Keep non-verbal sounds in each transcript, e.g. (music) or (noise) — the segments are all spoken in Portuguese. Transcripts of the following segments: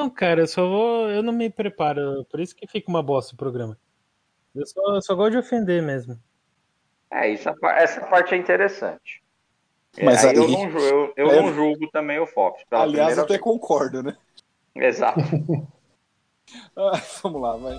Não, cara, eu só vou. Eu não me preparo. Por isso que fica uma bosta o programa. Eu só, eu só gosto de ofender mesmo. É, isso, essa parte é interessante. Mas aí, aí- eu, não, eu, eu é- não julgo também o Fox. Aliás, até vez. concordo, né? Exato. (laughs) Ah, vamos lá, vai.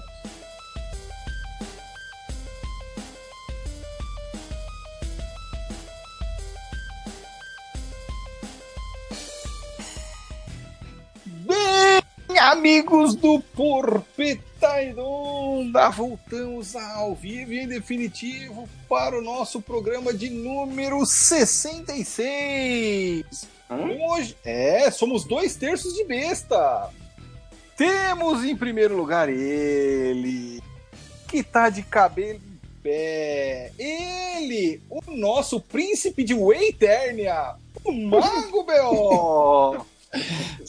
Amigos do Porpeta Redonda, voltamos ao vivo e em definitivo para o nosso programa de número 66. Hum? Hoje, é, somos dois terços de besta. Temos em primeiro lugar ele, que tá de cabelo em pé. Ele, o nosso príncipe de Waiternia, o Mago B.O. (laughs)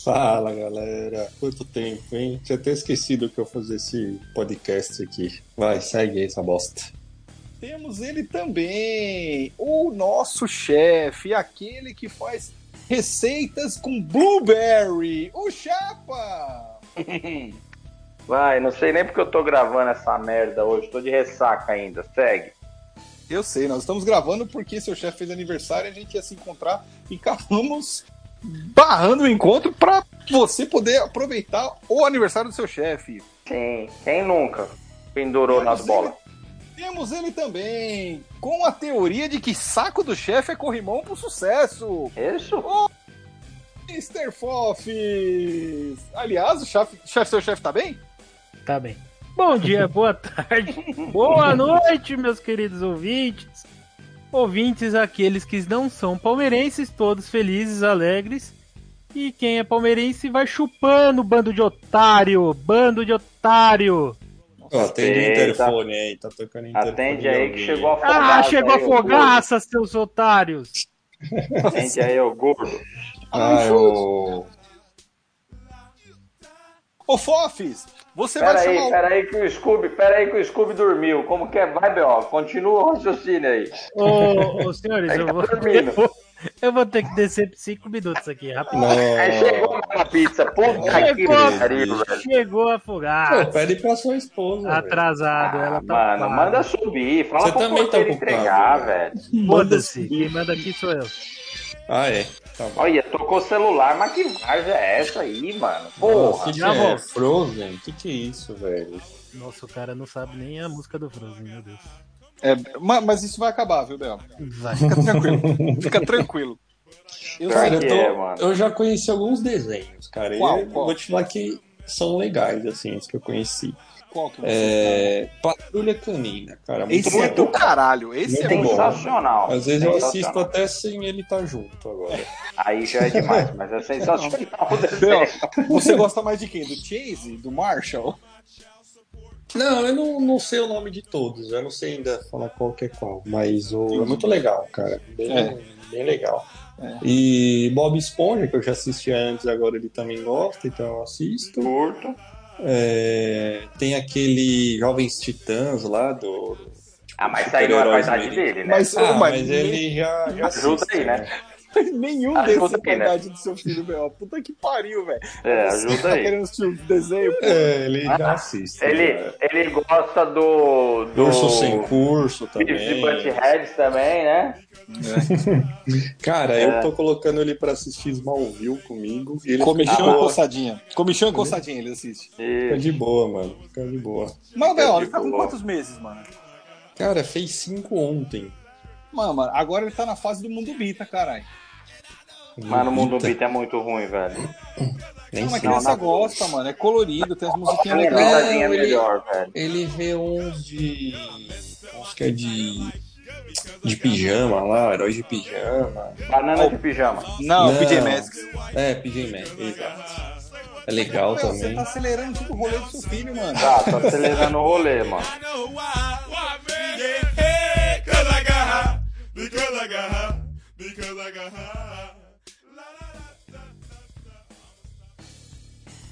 Fala galera, quanto tempo, hein? Tinha até esquecido que eu fazer esse podcast aqui. Vai, segue aí essa bosta. Temos ele também, o nosso chefe, aquele que faz receitas com blueberry, o Chapa. (laughs) Vai, não sei nem porque eu tô gravando essa merda hoje. Tô de ressaca ainda. Segue. Eu sei, nós estamos gravando porque seu chefe fez aniversário, a gente ia se encontrar e acabamos barrando o encontro para você poder aproveitar o aniversário do seu chefe. Sim, quem nunca pendurou nas bolas? Temos ele também, com a teoria de que saco do chefe é corrimão pro sucesso. Isso? Mr. Fofes! Aliás, o chefe, chefe, seu chefe tá bem? Tá bem. Bom dia, boa tarde, (laughs) boa noite, meus queridos ouvintes. Ouvintes, aqueles que não são palmeirenses, todos felizes, alegres. E quem é palmeirense vai chupando, bando de otário, bando de otário. Atende o interfone aí, tá tocando interfone. Atende de aí que chegou a Ah, fogaça. chegou a fogaça, seus otários. Atende aí, ô gordo. Ah, eu... Ô Fofes, você vai Pera aí, chamar pera aí que o Scooby, pera aí que o Scooby dormiu. Como que é? Vai, B.O., continua o raciocínio aí. Ô, ô, senhores, eu tá vou, eu, vou, eu vou ter que descer por cinco minutos aqui, rapidinho. Aí chegou a pizza. Puta que Chegou, pariu, velho. chegou pede pra sua esposa. Atrasado, ela Ah, tá mano, ocupada. manda subir. Fala Você pro tá porteiro ocupado, entregar, né? velho. Foda-se, quem manda aqui sou eu. Ah, é. Tá bom. Olha, tocou o celular, mas que varja é essa aí, mano? O Porra. que, que é? Frozen? Que, que é isso, velho? Nossa, o cara não sabe nem a música do Frozen, meu Deus. É, ma- mas isso vai acabar, viu, Bel? Vai. Fica tranquilo. Fica tranquilo. Eu Cara, eu, tô- é, eu já conheci alguns desenhos, cara. Qual, e eu qual? vou te falar que são legais, assim, os que eu conheci. Qual que você É... Patrulha Canina, cara. Muito Esse é do caralho. Esse é Muito bom. Sensacional. Às vezes eu assisto Sensacional. até sem ele estar junto agora. Aí já é demais, mas é sensacional (laughs) você gosta mais de quem? Do Chase? Do Marshall? Não, eu não, não sei o nome de todos, eu não sei ainda falar qual que é qual, mas o... é muito legal, cara. Bem, É. bem legal. É. E Bob Esponja, que eu já assistia antes, agora ele também gosta, então eu assisto. Curto. É, Tem aquele Jovens Titãs lá do. Ah, mas isso aí não é a americanos. dele, né? Mas, Ah, mas nem- ele já, já Ajuda assiste, aí, né? Nenhum Ajuda desses é aqui, né? do seu filho, Bel. Puta que pariu, velho. É, Você ajuda tá aí. querendo assistir um desenho? pô. É, ele Ah, já assiste. Ele, já. ele gosta do. do Urso sem curso e também. Butthead também, né? (laughs) Cara, É. eu tô colocando ele pra assistir Smallville comigo. E ele Comichão de e coçadinha. Comichão e coçadinha, ele assiste. Fica de boa, mano. Fica de boa. Mas, de ele tá com quantos meses, mano? Cara, fez cinco ontem. Mano, mano, agora ele tá na fase do mundo bita, caralho. Mano, o mundo beat é muito ruim, velho. Nem Não, mas a sei. criança gosta, mano. É colorido, tem as musiquinhas legais. é melhor, velho. Ele vê uns de. Acho que é de. De pijama lá, heróis de pijama. Banana de pijama. Não, Não. PJ Masks. É, PJ Masks, exato. É legal Meu, você também. tá acelerando tipo o rolê do seu filho, mano. Tá, tô acelerando o rolê, mano. I know why. Why, baby? Hey, cause I got high. Because I got high. Because I got high.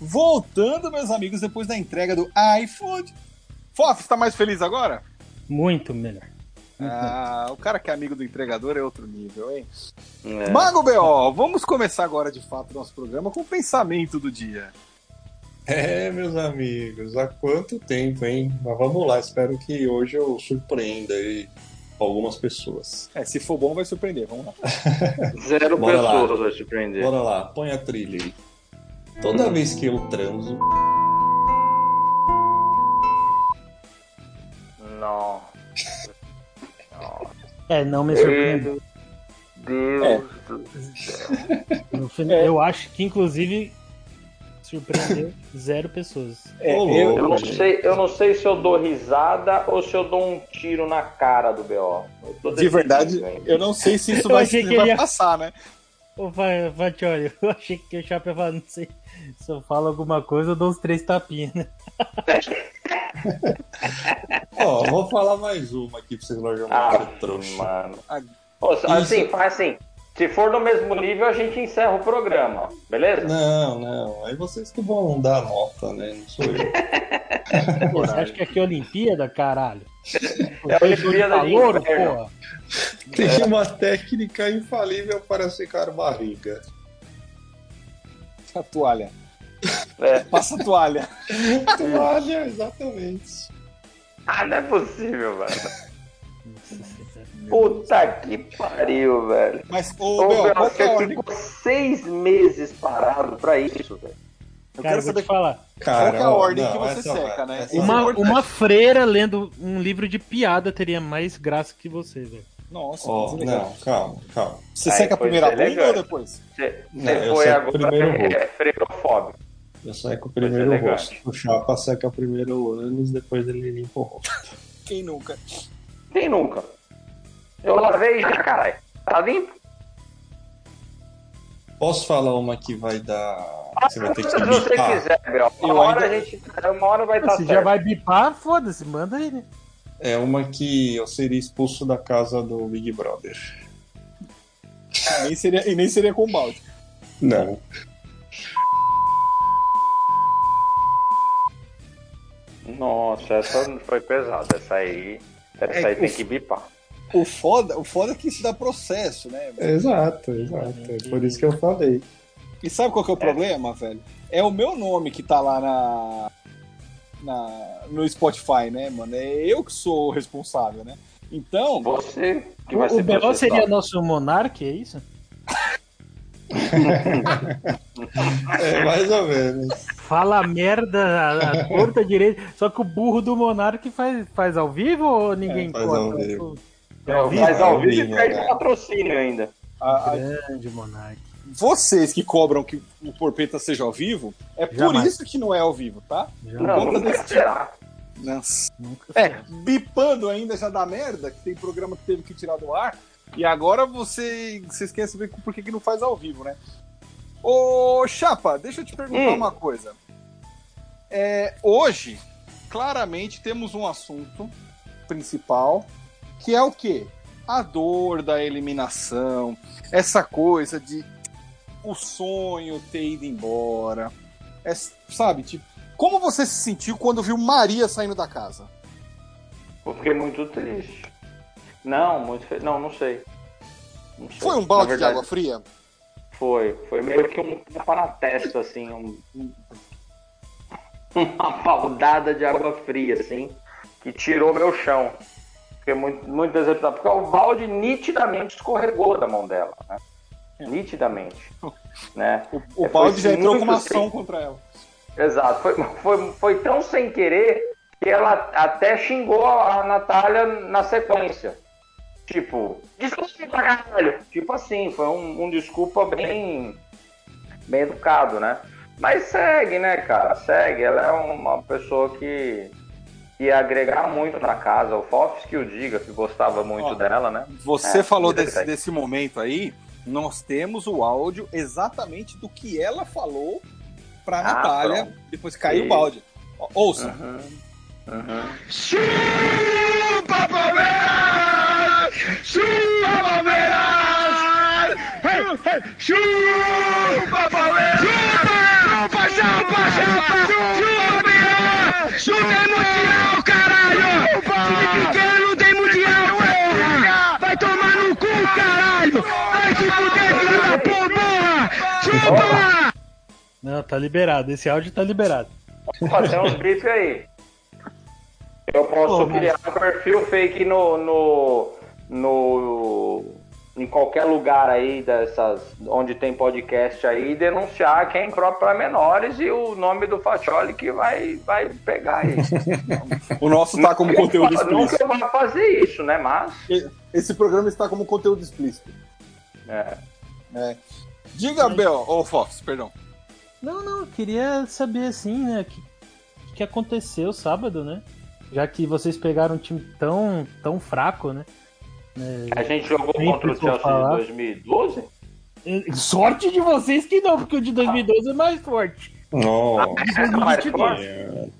Voltando, meus amigos, depois da entrega do iFood. Fof, tá mais feliz agora? Muito melhor. Ah, o cara que é amigo do entregador é outro nível, hein? É. Mago B.O., vamos começar agora de fato o nosso programa com o pensamento do dia. É, meus amigos, há quanto tempo, hein? Mas vamos lá, espero que hoje eu surpreenda aí algumas pessoas. É, se for bom, vai surpreender. Vamos lá. Zero Bora lá. pessoas vai surpreender. Bora lá, põe a trilha aí. Toda vez que eu transo, Não. É, não me surpreendeu. Deus do céu. No final, Eu acho que, inclusive, surpreendeu zero pessoas. É, eu- Eu não, sei, eu não sei se eu dou risada ou se eu dou um tiro na cara do B.O. De verdade, eu não sei se isso vai, vai ele ia- passar, né? Ô, vai, Vatioli, (laughs) eu achei que o Chapa ia falar, não sei, se eu falo alguma coisa, eu dou uns três tapinhas, né? (laughs) ó, vou falar mais uma aqui pra vocês não jogarem Ah, trouxa. mano. Ah, Ô, assim, isso- faz assim. Se for no mesmo nível, a gente encerra o programa, beleza? Não, não, aí vocês que vão dar a nota, né? Não sou eu. (laughs) Pô, Você acha que aqui é Olimpíada, caralho? É a Olimpíada de Calor, porra. Tem uma técnica infalível para secar barriga. A toalha. É. Passa a toalha. (laughs) Toalha, exatamente. Ah, não é possível, velho. Puta que pariu, velho. Mas, ô, Ô, qual que é a você ordem? ficou seis meses parado pra isso, velho. Eu Cara, quero saber te falar. Cara, Qual que é a ordem não, que você seca, vai, né? é Uma, uma freira lendo um livro de piada teria mais graça que você, velho. Nossa, é legal. não, calma, calma. Você Aí seca a primeira bunda ou depois? Você, Não, você eu foi agora primeiro o rosto. é, freirofóbico. Eu seco primeiro o elegante. rosto. O chapa seca primeiro o ânus, depois ele limpa o rosto. Quem nunca? Quem nunca? Eu lavei já, caralho. Tá limpo? Posso falar uma que vai dar. Você vai ter que Se você bipar? quiser, Bel. Uma Eu hora ainda- a gente. Uma hora vai estar Se certo. já vai bipar, foda-se, manda aí, né? É uma que eu seria expulso da casa do Big Brother. Nem seria, e nem seria com balde. Não. Nossa, essa foi pesada. Essa aí. Essa É, aí tem o- que bipar. O foda, o foda é que isso dá processo, né? Exato, exato. É por isso que eu falei. E sabe qual que é o problema, velho? É o meu nome que tá lá na, na no Spotify, né, mano? É eu que sou o responsável, né? Então, Você que vai O, ser o seria nosso monarca, é isso? (laughs) É, mais ou menos. Fala merda a, a torta direita. Só que o burro do monarca faz, faz ao vivo ou ninguém É, faz conta? ao vivo. É ao vivo? Mas ao vivo e perde né? patrocínio ainda. a- a- Grande monarca. vocês que cobram que o Porpeta seja ao vivo, é por Jamais. isso que não é ao vivo, tá? Já Não, nunca desse será. Nossa. nunca É, bipando ainda já dá merda, que tem programa que teve que tirar do ar. E agora você, vocês querem saber por que, que não faz ao vivo, né? Ô, Chapa, deixa eu te perguntar Hum. uma coisa. É, hoje, claramente, temos um assunto principal, que é o quê? A dor da eliminação, essa coisa de o sonho ter ido embora. É, sabe, tipo, como você se sentiu quando viu Maria saindo da casa? Eu fiquei muito triste. Não, muito fe... Não, não sei. Não sei. Foi um balde de água fria? Foi. Foi meio que um tapa na testa, assim. Um... (laughs) Uma paudada de água fria, assim. Que tirou meu chão. Fiquei muito, decepcionado. Porque o balde nitidamente escorregou da mão dela, né? Nitidamente. Né? O, o É, balde foi já entrou com uma ação sem- contra ela. Exato. Foi, foi, foi tão sem querer que ela até xingou a Natália na sequência. Tipo, desculpa pra caralho. Tipo assim, foi um, um desculpa bem, bem educado, né? Mas segue, né, cara? Segue. Ela é uma pessoa que ia agregar muito na casa. O Fofs que o diga, que gostava muito Ó, dela, né? Você É, falou desse, desse momento aí. Nós temos o áudio exatamente do que ela falou pra Ah, Natália pronto. depois que caiu Sim. o balde. Ó, Ouça. Uhum. Uhum. Chupa Palmeiras! Chupa Palmeiras! Chupa Palmeiras! Chupa, chupa, chupa! Chupa, Palmeiras! Chupa é mundial, caralho! Time pequeno não tem mundial, porra! Vai tomar no cu, Vai! Chupa! Não, tá liberado. Esse áudio tá liberado. Opa, tem uns bifes aí. Eu posso Pô, mas- criar um perfil fake no, no, no. em qualquer lugar aí dessas. onde tem podcast aí e denunciar que é impróprio para menores e o nome do Fatioli que vai, vai pegar aí. (laughs) O nosso tá como conteúdo Não que explícito. eu vá fazer isso, né? Mas. Esse programa está como conteúdo explícito. É. Diga, Bel, ô Fox, perdão. Não, não, eu queria saber assim, né? O que, que aconteceu sábado, né? Já que vocês pegaram um time tão, tão fraco, né? A gente jogou contra o Chelsea falar. em 2012? É, Sorte de vocês que não, porque o de 2012 é mais forte. Nossa. É, mais 2022. forte.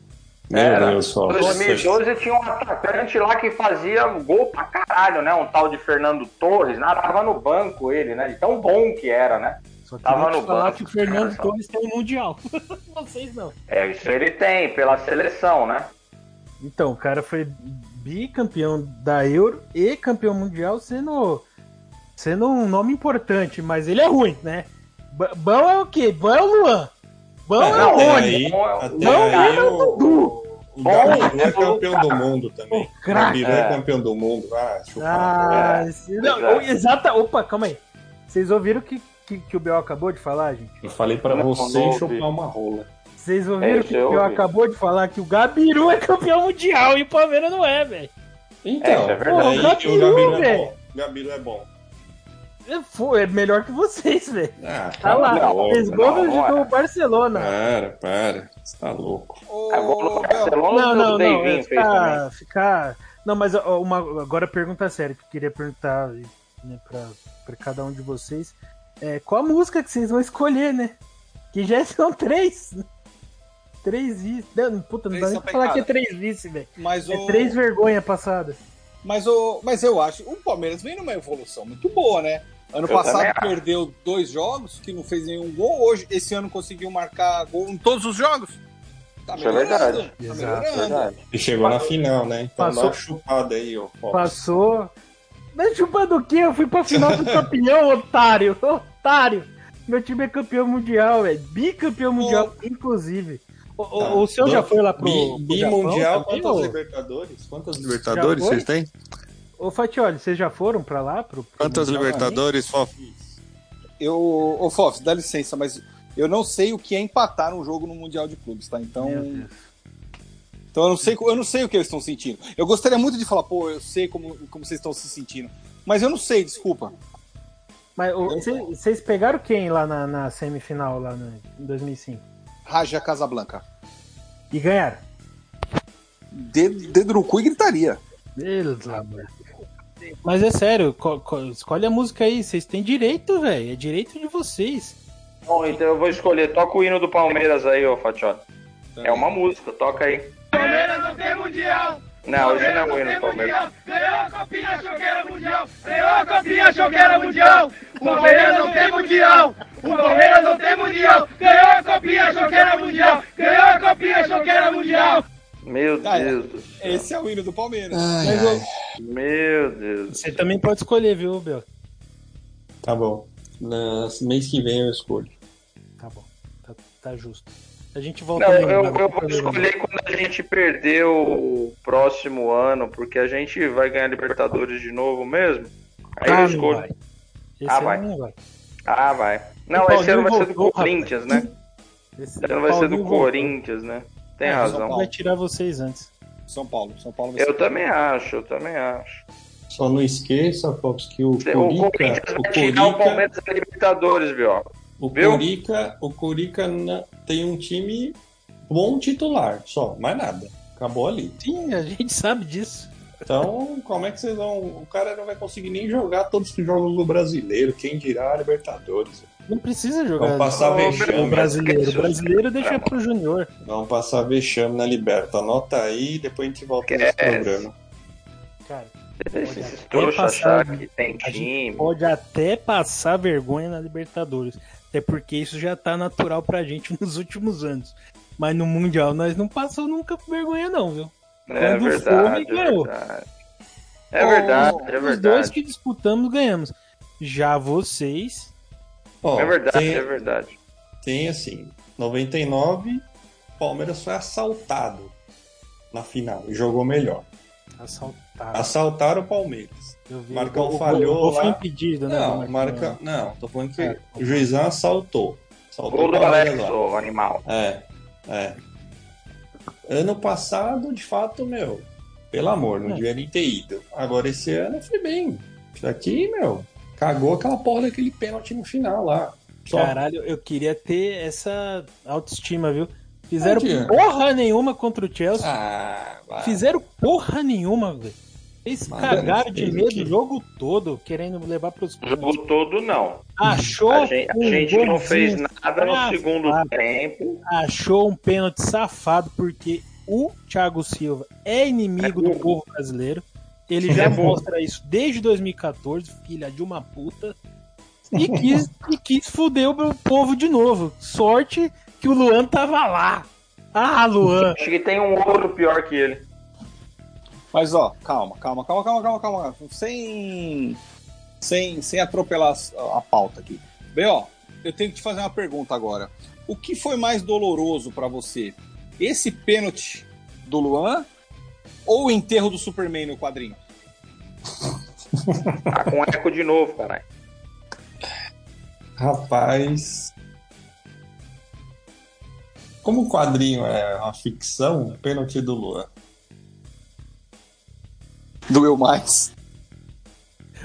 Era. Em 2012 tinha um atacante lá que fazia gol pra caralho, né? Um tal de Fernando Torres, né? Tava no banco ele, né? De tão bom que era, né? Só queria Tava no falar banco. que o Fernando Só. Torres tem um mundial. (laughs) vocês não. É, isso ele tem, pela seleção, né? Então, o cara foi bicampeão da Euro e campeão mundial, sendo, sendo um nome importante, mas ele é ruim, né? B- bom é o quê? Bom é o Luan. Bom é, não, o Rony. aí, Bom, até bom aí é o o, Dudu. O Bom Gabiru é é o campeão do mundo também. O. Gabiru é É. campeão do mundo. Ah, Ah, bola. esse- não, exata. Opa, calma aí. Vocês ouviram o que, que, que o Bel acabou de falar, gente? Eu falei pra Não, você não ouvi. chupar uma rola. Vocês ouviram É, o que eu o Bel ouvi. acabou de falar? Que o Gabiru é campeão mundial e o Palmeiras não é, velho. Então, É, é verdade. Pô, o o Gabiru, Gabiru é bom. O Gabiru é bom. É, é melhor que vocês, velho. Ah, Tá a lá, não, não do é. Barcelona. Para, para. Você tá louco. Ô, É gol do Bel, Barcelona Não, o não, não. Davinho É ficar, ficar. Não, mas uma, agora pergunta séria que eu queria perguntar né, pra, pra cada um de vocês. É, qual a música que vocês vão escolher, né? Que já (laughs) são três. Três vice. Não, puta, não Três dá nem pra falar que é três vice, velho. mas o... É três vergonha passada. Mas, o... mas eu acho o Palmeiras vem numa evolução muito boa, né? Ano Eu passado perdeu dois jogos, que não fez nenhum gol. Hoje, esse ano conseguiu marcar gol em todos os jogos. Tá Isso é verdade. Tá Exato, melhorando. Verdade. E chegou na final, né? Então Passou- dá uma chupada aí, ó. Fox. Passou. Mas chupando o quê? Eu fui pra final do campeão, (laughs) otário. Otário. Meu time é campeão mundial, velho. Bicampeão mundial, inclusive. O, o- Tá. o seu já foi lá pro. Bi- pro Japão Bimundial, também, quantas ô? Libertadores? Quantas Libertadores vocês têm? Ô, Fatioli, vocês já foram pra lá? Pro, pro Quantas Mundial Libertadores, Fof? Eu, ô Fof, dá licença, mas eu não sei o que é empatar um jogo no Mundial de Clubes, tá? Então, então eu não sei, eu não sei o que eles estão sentindo. Eu gostaria muito de falar, pô, eu sei como, como vocês estão se sentindo, mas eu não sei, desculpa. Mas vocês pegaram quem lá na, na semifinal, lá na- em 2005? Raja Casablanca. E ganharam? Dedo, dedo no cu e gritaria. Deus, amor. Mas é sério, co- co- escolhe a música aí. Vocês têm direito, velho. É direito de vocês. Bom, então eu vou escolher. Toca o hino do Palmeiras aí, ô Fatioli. É uma música, toca aí. Palmeiras não tem mundial. Não, esse não é o hino tem do Palmeiras. mundial. Ganhou a copinha, achou que era mundial. Ganhou a copinha, achou que era mundial. O Palmeiras não tem mundial. O Palmeiras não tem mundial. Ganhou a copinha, achou que era mundial. Ganhou a copinha, achou que era mundial. Meu Ah, é. Deus do céu. Esse é o hino do Palmeiras. Mas ô, Meu Deus. você também pode escolher, viu, Bel? Tá bom. No mês que vem eu escolho. Tá bom. Tá, tá justo. A gente volta Não, eu, eu vou escolher quando a gente perder o próximo ano, porque a gente vai ganhar Libertadores de novo mesmo. Aí Ah, eu escolho. vai. Esse Ah, ano vai. vai. Ah, vai. Não, O esse ano vai ser do voltou, Corinthians, né? Esse Esse ano vai ser do voltou. Corinthians, né? Tem É, razão. São Paulo. Vai tirar vocês antes. São Paulo. São Paulo vai Eu também acho, eu também acho. Só não esqueça, Fox, que o O Corinthians o vai tirar o Palmeiras da Libertadores, viu? O Viu? Corica, o Corica tem um time bom titular, só, mais nada. Acabou ali. Sim, a gente sabe disso. Então, como é que vocês vão. O cara não vai conseguir nem jogar todos os jogos do brasileiro, quem dirá a Libertadores. Não precisa jogar Vão passar vexame. o brasileiro. O brasileiro deixa pro Júnior. Vão passar vexame na Liberta. Anota aí, depois a gente volta nesse programa. Cara, Esses Pode trouxas até passar- achar que tem time. pode até passar vergonha na Libertadores. Até porque isso já tá natural pra gente (laughs) nos últimos anos. Mas no Mundial nós não passamos nunca vergonha, não, viu? É Quando verdade, for, é ganhou. verdade. É verdade, é Os dois que disputamos ganhamos. Já vocês. Ó, É verdade, tem, é verdade. tem assim, 99, Palmeiras foi assaltado na final e jogou melhor. Assaltado. Assaltaram o Palmeiras. Vi. Marcão O- o- falhou o gol foi impedido, né? Não, marca, não, tô falando que É. o juizão assaltou. Assaltou Gol o do Palmeiras Alex, lá. ô animal. É, é. Ano passado, de fato, meu, pelo amor, não É. devia nem ter ido. Agora esse ano foi bem. Isso aqui, meu, cagou aquela porra daquele pênalti no final lá. Só. Caralho, eu queria ter essa autoestima, viu? Fizeram Tadinha. porra nenhuma contra o Chelsea. Ah, vai. Fizeram porra nenhuma, velho. Eles Mas cagaram de medo o jogo todo, querendo levar pros O jogo todo, não. Achou A gente, a um gente não fez nada no safado. segundo tempo. Achou um pênalti safado, porque o Thiago Silva é inimigo do povo brasileiro. Ele já É mostra isso desde 2014, filha de uma puta. E quis, e quis fuder o povo de novo. Sorte que o Luan tava lá. Ah, Luan. Acho que tem um outro pior que ele. Mas ó, calma, calma, calma, calma, calma, calma. Sem. Sem, sem atropelar a, a pauta aqui. Bem, ó, eu tenho que te fazer uma pergunta agora. O que foi mais doloroso pra você? Esse pênalti do Luan ou o enterro do Superman no quadrinho? Tá com eco de novo, caralho. Rapaz. Como o quadrinho é uma ficção, pênalti do Lua. Doeu mais.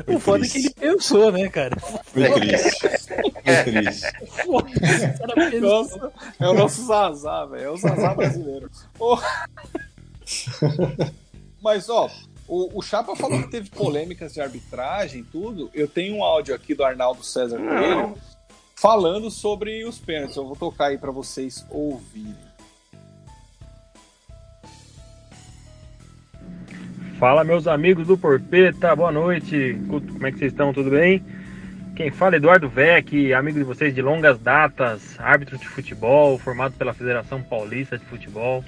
O foda é que ele pensou, né, cara? Foi triste. Foi triste. (laughs) Foda, pensou. Nossa, é o nosso Zazá, velho. É o Zazá brasileiro. Ô. Mas, ó, o, o Chapa falou que teve polêmicas de arbitragem e tudo. Eu tenho um áudio aqui do Arnaldo César Coelho falando sobre os pênaltis. Eu vou tocar aí pra vocês ouvirem. Fala, meus amigos do Porpeta, boa noite. Como é que vocês estão? Tudo bem? Quem fala é Eduardo Vec, amigo de vocês de longas datas, árbitro de futebol, formado pela Federação Paulista de Futebol.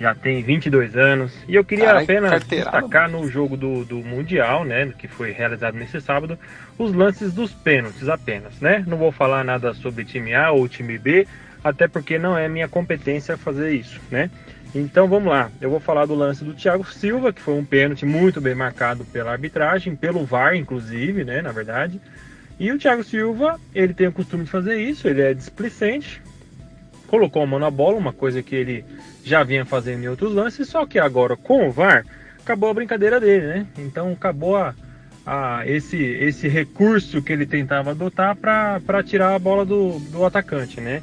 Já tem 22 anos. E eu queria Carai, apenas carteirada, destacar no jogo do, do Mundial, né, que foi realizado nesse sábado, os lances dos pênaltis apenas, né? Não vou falar nada sobre time A ou time B, até porque não é minha competência fazer isso, né? Então vamos lá, eu vou falar do lance do Thiago Silva, que foi um pênalti muito bem marcado pela arbitragem, pelo VAR inclusive, né, na verdade. E o Thiago Silva, ele tem o costume de fazer isso, ele é displicente, colocou a mão na bola, uma coisa que ele já vinha fazendo em outros lances, só que agora com o VAR acabou a brincadeira dele, né? Então acabou a, a- esse, esse recurso que ele tentava adotar para tirar a bola do, do atacante, né?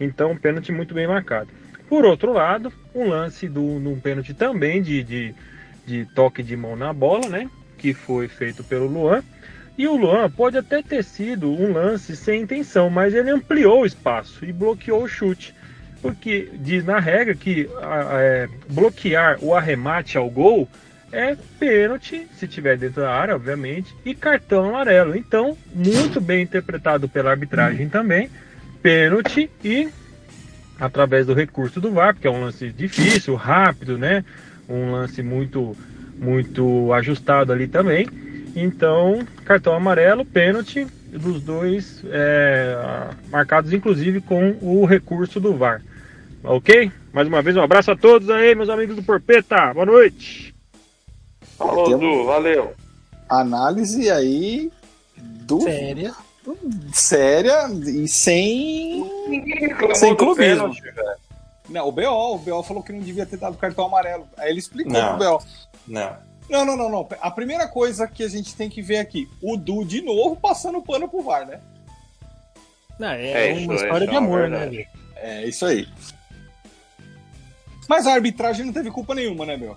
Então, um pênalti muito bem marcado. Por outro lado, um lance do, num pênalti também de, de, de toque de mão na bola, né? Que foi feito pelo Luan. E o Luan pode até ter sido um lance sem intenção, mas ele ampliou o espaço e bloqueou o chute. Porque diz na regra que é, bloquear o arremate ao gol é pênalti, se tiver dentro da área, obviamente, e cartão amarelo. Então, muito bem interpretado pela arbitragem também, pênalti e através do recurso do VAR, porque é um lance difícil, rápido, né? Um lance muito muito ajustado ali também. Então, cartão amarelo, pênalti dos dois é, marcados inclusive com o recurso do VAR. Ok? Mais uma vez um abraço a todos aí, meus amigos do Porpeta. Boa noite. Falou, Du, valeu. Análise aí do... Séria. séria e sem. Sem clubismo. pênalti. Não, o BO, o BO falou que não devia ter dado cartão amarelo. Aí ele explicou Não. pro BO. Não. Não, não, não, não. A primeira coisa que a gente tem que ver aqui, o Du de novo passando pano pro VAR, né? Não, é, É, uma isso- história de é uma amor, né, verdade. É isso aí. Mas a arbitragem não teve culpa nenhuma, né, meu?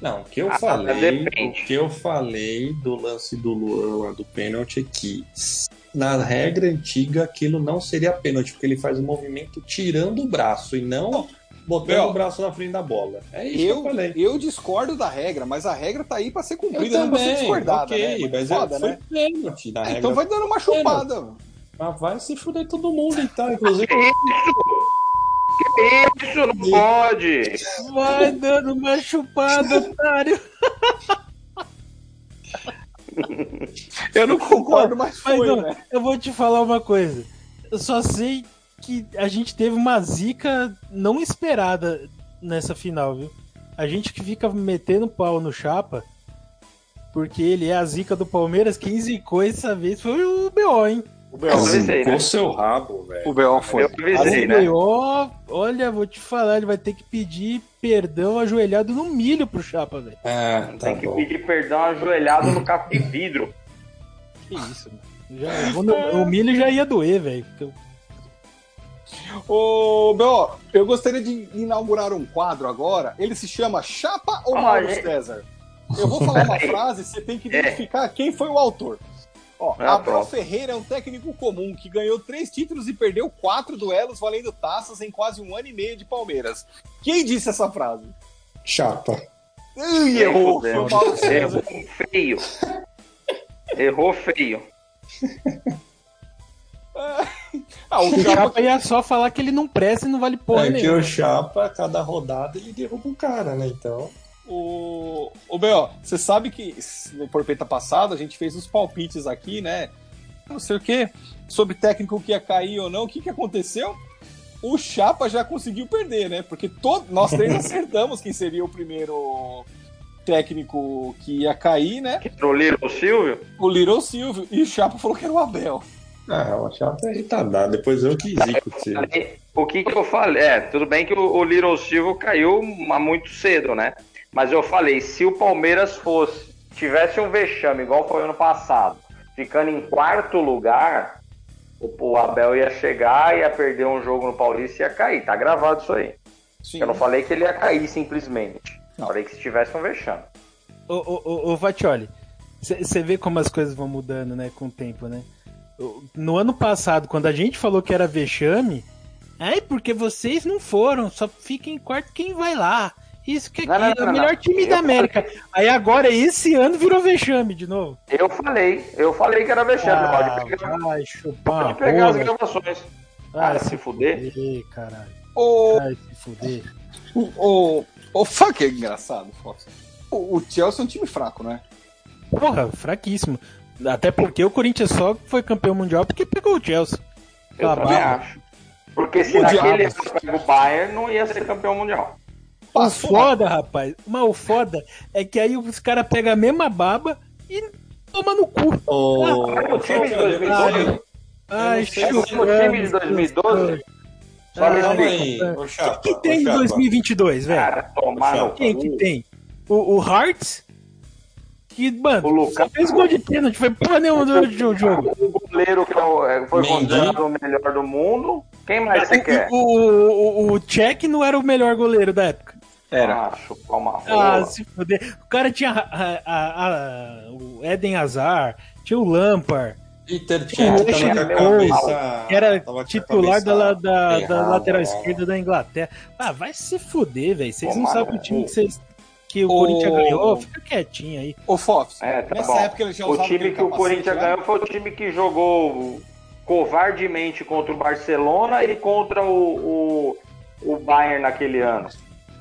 Não, o que eu Ah, falei, o que eu falei do lance do Luan lá do pênalti é que na regra antiga aquilo não seria pênalti, porque ele faz o movimento tirando o braço e não botando Meu, o braço na frente da bola. É isso que eu Eu, falei. eu discordo da regra, mas a regra tá aí pra ser Eu cumprida, não pra ser também, discordada, ok, né? mas Foda, é, foi né? pênalti na Ah, regra. então vai dando uma chupada. Mas vai se fuder todo mundo então, inclusive. Isso não pode. Vai dando uma chupada, otário. Eu não concordo, mas Mas foi, ó, né? eu vou te falar uma coisa. Eu só sei que a gente teve uma zica não esperada nessa final, viu? A gente que fica metendo pau no Chapa, porque ele é a zica do Palmeiras, quem zicou essa vez foi o BO, hein? O avisei, Com né? seu rabo, velho. O B.O. foi. Eu avisei, o né? BO, olha, vou te falar, ele vai ter que pedir perdão ajoelhado no milho pro Chapa, velho. Ah, tá Tem que bom. pedir perdão ajoelhado no capo de vidro. Que isso, mano. Já, quando- o milho já ia doer, velho. Ô, B.O., eu gostaria de inaugurar um quadro agora. Ele se chama Chapa ou Mauro. César? Eu vou (laughs) falar uma frase, você tem que identificar quem foi o autor. Ó, Ah, Abel. Ferreira é um técnico comum que ganhou três títulos e perdeu quatro duelos valendo taças em quase um ano e meio de Palmeiras. Quem disse essa frase? Chapa. Ih, errou! Foi o Mauro César. Errou feio. Errou feio. (laughs) Ah, o O Chapa Chapa ia só falar que ele não presta e não vale porra é que nenhuma. o Chapa, cada rodada, ele derruba um cara, né? Então. O, o B.O., você sabe que no Porpeta passado a gente fez os palpites aqui, né? Não sei o que, sobre técnico que ia cair ou não. O que, que aconteceu? O Chapa já conseguiu perder, né? Porque todo, nós três acertamos quem seria o primeiro técnico que ia cair, né? Que trolleiro o Silvio? O Little Silvio. E o Chapa falou que era o Abel. Ah, Chapa é retardado. Depois eu que zico. Aí, O que que eu falei? É, tudo bem que o, o Little Silvio caiu muito cedo, né? Mas eu falei, se o Palmeiras fosse, tivesse um vexame igual foi ano passado, ficando em quarto lugar, o, o Abel ia chegar, ia perder um jogo no Paulista e ia cair. Tá gravado isso aí. Sim. Eu não falei que ele ia cair simplesmente. Não. Falei que se tivesse um vexame. Ô, ô, ô, ô Vatioli, você vê como as coisas vão mudando, né, com o tempo, né? O- No ano passado, quando a gente falou que era vexame, ai, porque vocês não foram, só fica em quarto quem vai lá. Isso que Não, não, aqui é o não, melhor não. time Eu da América. Aí agora, esse ano, virou vexame de novo. Eu falei, eu falei que era vexame. Ah, pode pegar, vai chupar pode pegar as gravações. Ah, Ah, se fuder. fuder, caralho. O, Ai, se fuder. o, o fuck é engraçado, Fox. O, o Chelsea é um time fraco, né? Porra, fraquíssimo. Até porque o Corinthians só foi campeão mundial porque pegou o Chelsea. Eu também acho. Porque se O naquele diabo. ano pega o Bayern, não ia ser campeão mundial. O foda, rapaz, mas o foda é que aí os caras pegam a mesma baba e toma no cu. Ô, O time de 2012, Ai, o time de 2012, só me explica. O que tem em Chapa. 2022, velho? Cara, tomar Quem que tem? O, o Hearts, que, mano, O Lucas. fez gol de pênalti, foi porra nenhuma do do jogo. O goleiro que é o- é, foi considerado o melhor do mundo. Quem mais você quer? O, o, o, o Cech não era o melhor goleiro da época. Era. Ah, chupar uma Ah, rola. se fuder. O cara tinha a- a- a- o Eden Hazard, tinha o Lampard, Peter O Cech tava com a Ashley cabeça. que era titular da, da, da lateral esquerda da Inglaterra. Ah, vai se fuder, velho. Vocês não sabem o time que, vocês, que o Ô. Corinthians ganhou. Fica quietinho aí. O Fox, É, tá nessa bom. época ele já O time que o Corinthians ganhou foi o time que jogou covardemente contra o Barcelona e contra o, o, o Bayern naquele ano.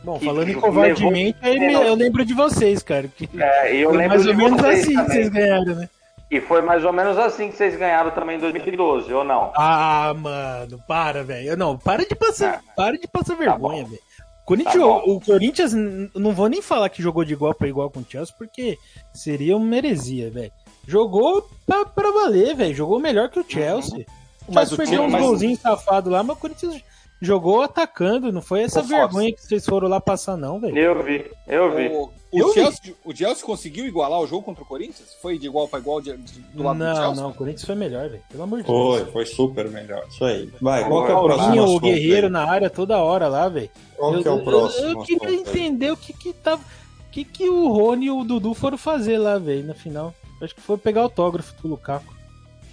Bom, Que falando em levou- covardemente, levou- eu lembro de vocês, cara. Que É, e eu foi lembro mais de ou menos vocês assim que também. vocês ganharam, né? E foi mais ou menos assim que vocês ganharam também em 2012, ou não? Ah, mano, para, velho. Não, para de passar, Ah. para de passar vergonha, bom. velho. Corinthians, Tá o Corinthians, não vou nem falar que jogou de igual para igual com o Chelsea, porque seria uma heresia, velho. Jogou pra, pra valer, velho. Jogou melhor que o Chelsea. O Mas Chelsea perdeu uns mas- golzinhos safados lá, mas o Corinthians jogou atacando. Não foi essa Ô, Fox. vergonha que vocês foram lá passar, não, velho. Eu vi, eu vi. O, Eu o, vi. Chelsea, o Chelsea conseguiu igualar o jogo contra o Corinthians? Foi de igual para igual de- de- do lado do Não, Chelsea? não, o Corinthians foi melhor, velho. Pelo amor de Foi, Deus. foi super melhor. Isso aí. Vai, qual que é o próximo o? Guerreiro na área toda hora lá, velho. Qual Eu, que é o eu- próximo eu queria assunto aí? entender o que que tava. O que, que o Rony e o Dudu foram fazer lá, velho, na final. Acho que foi pegar autógrafo do Lukaku.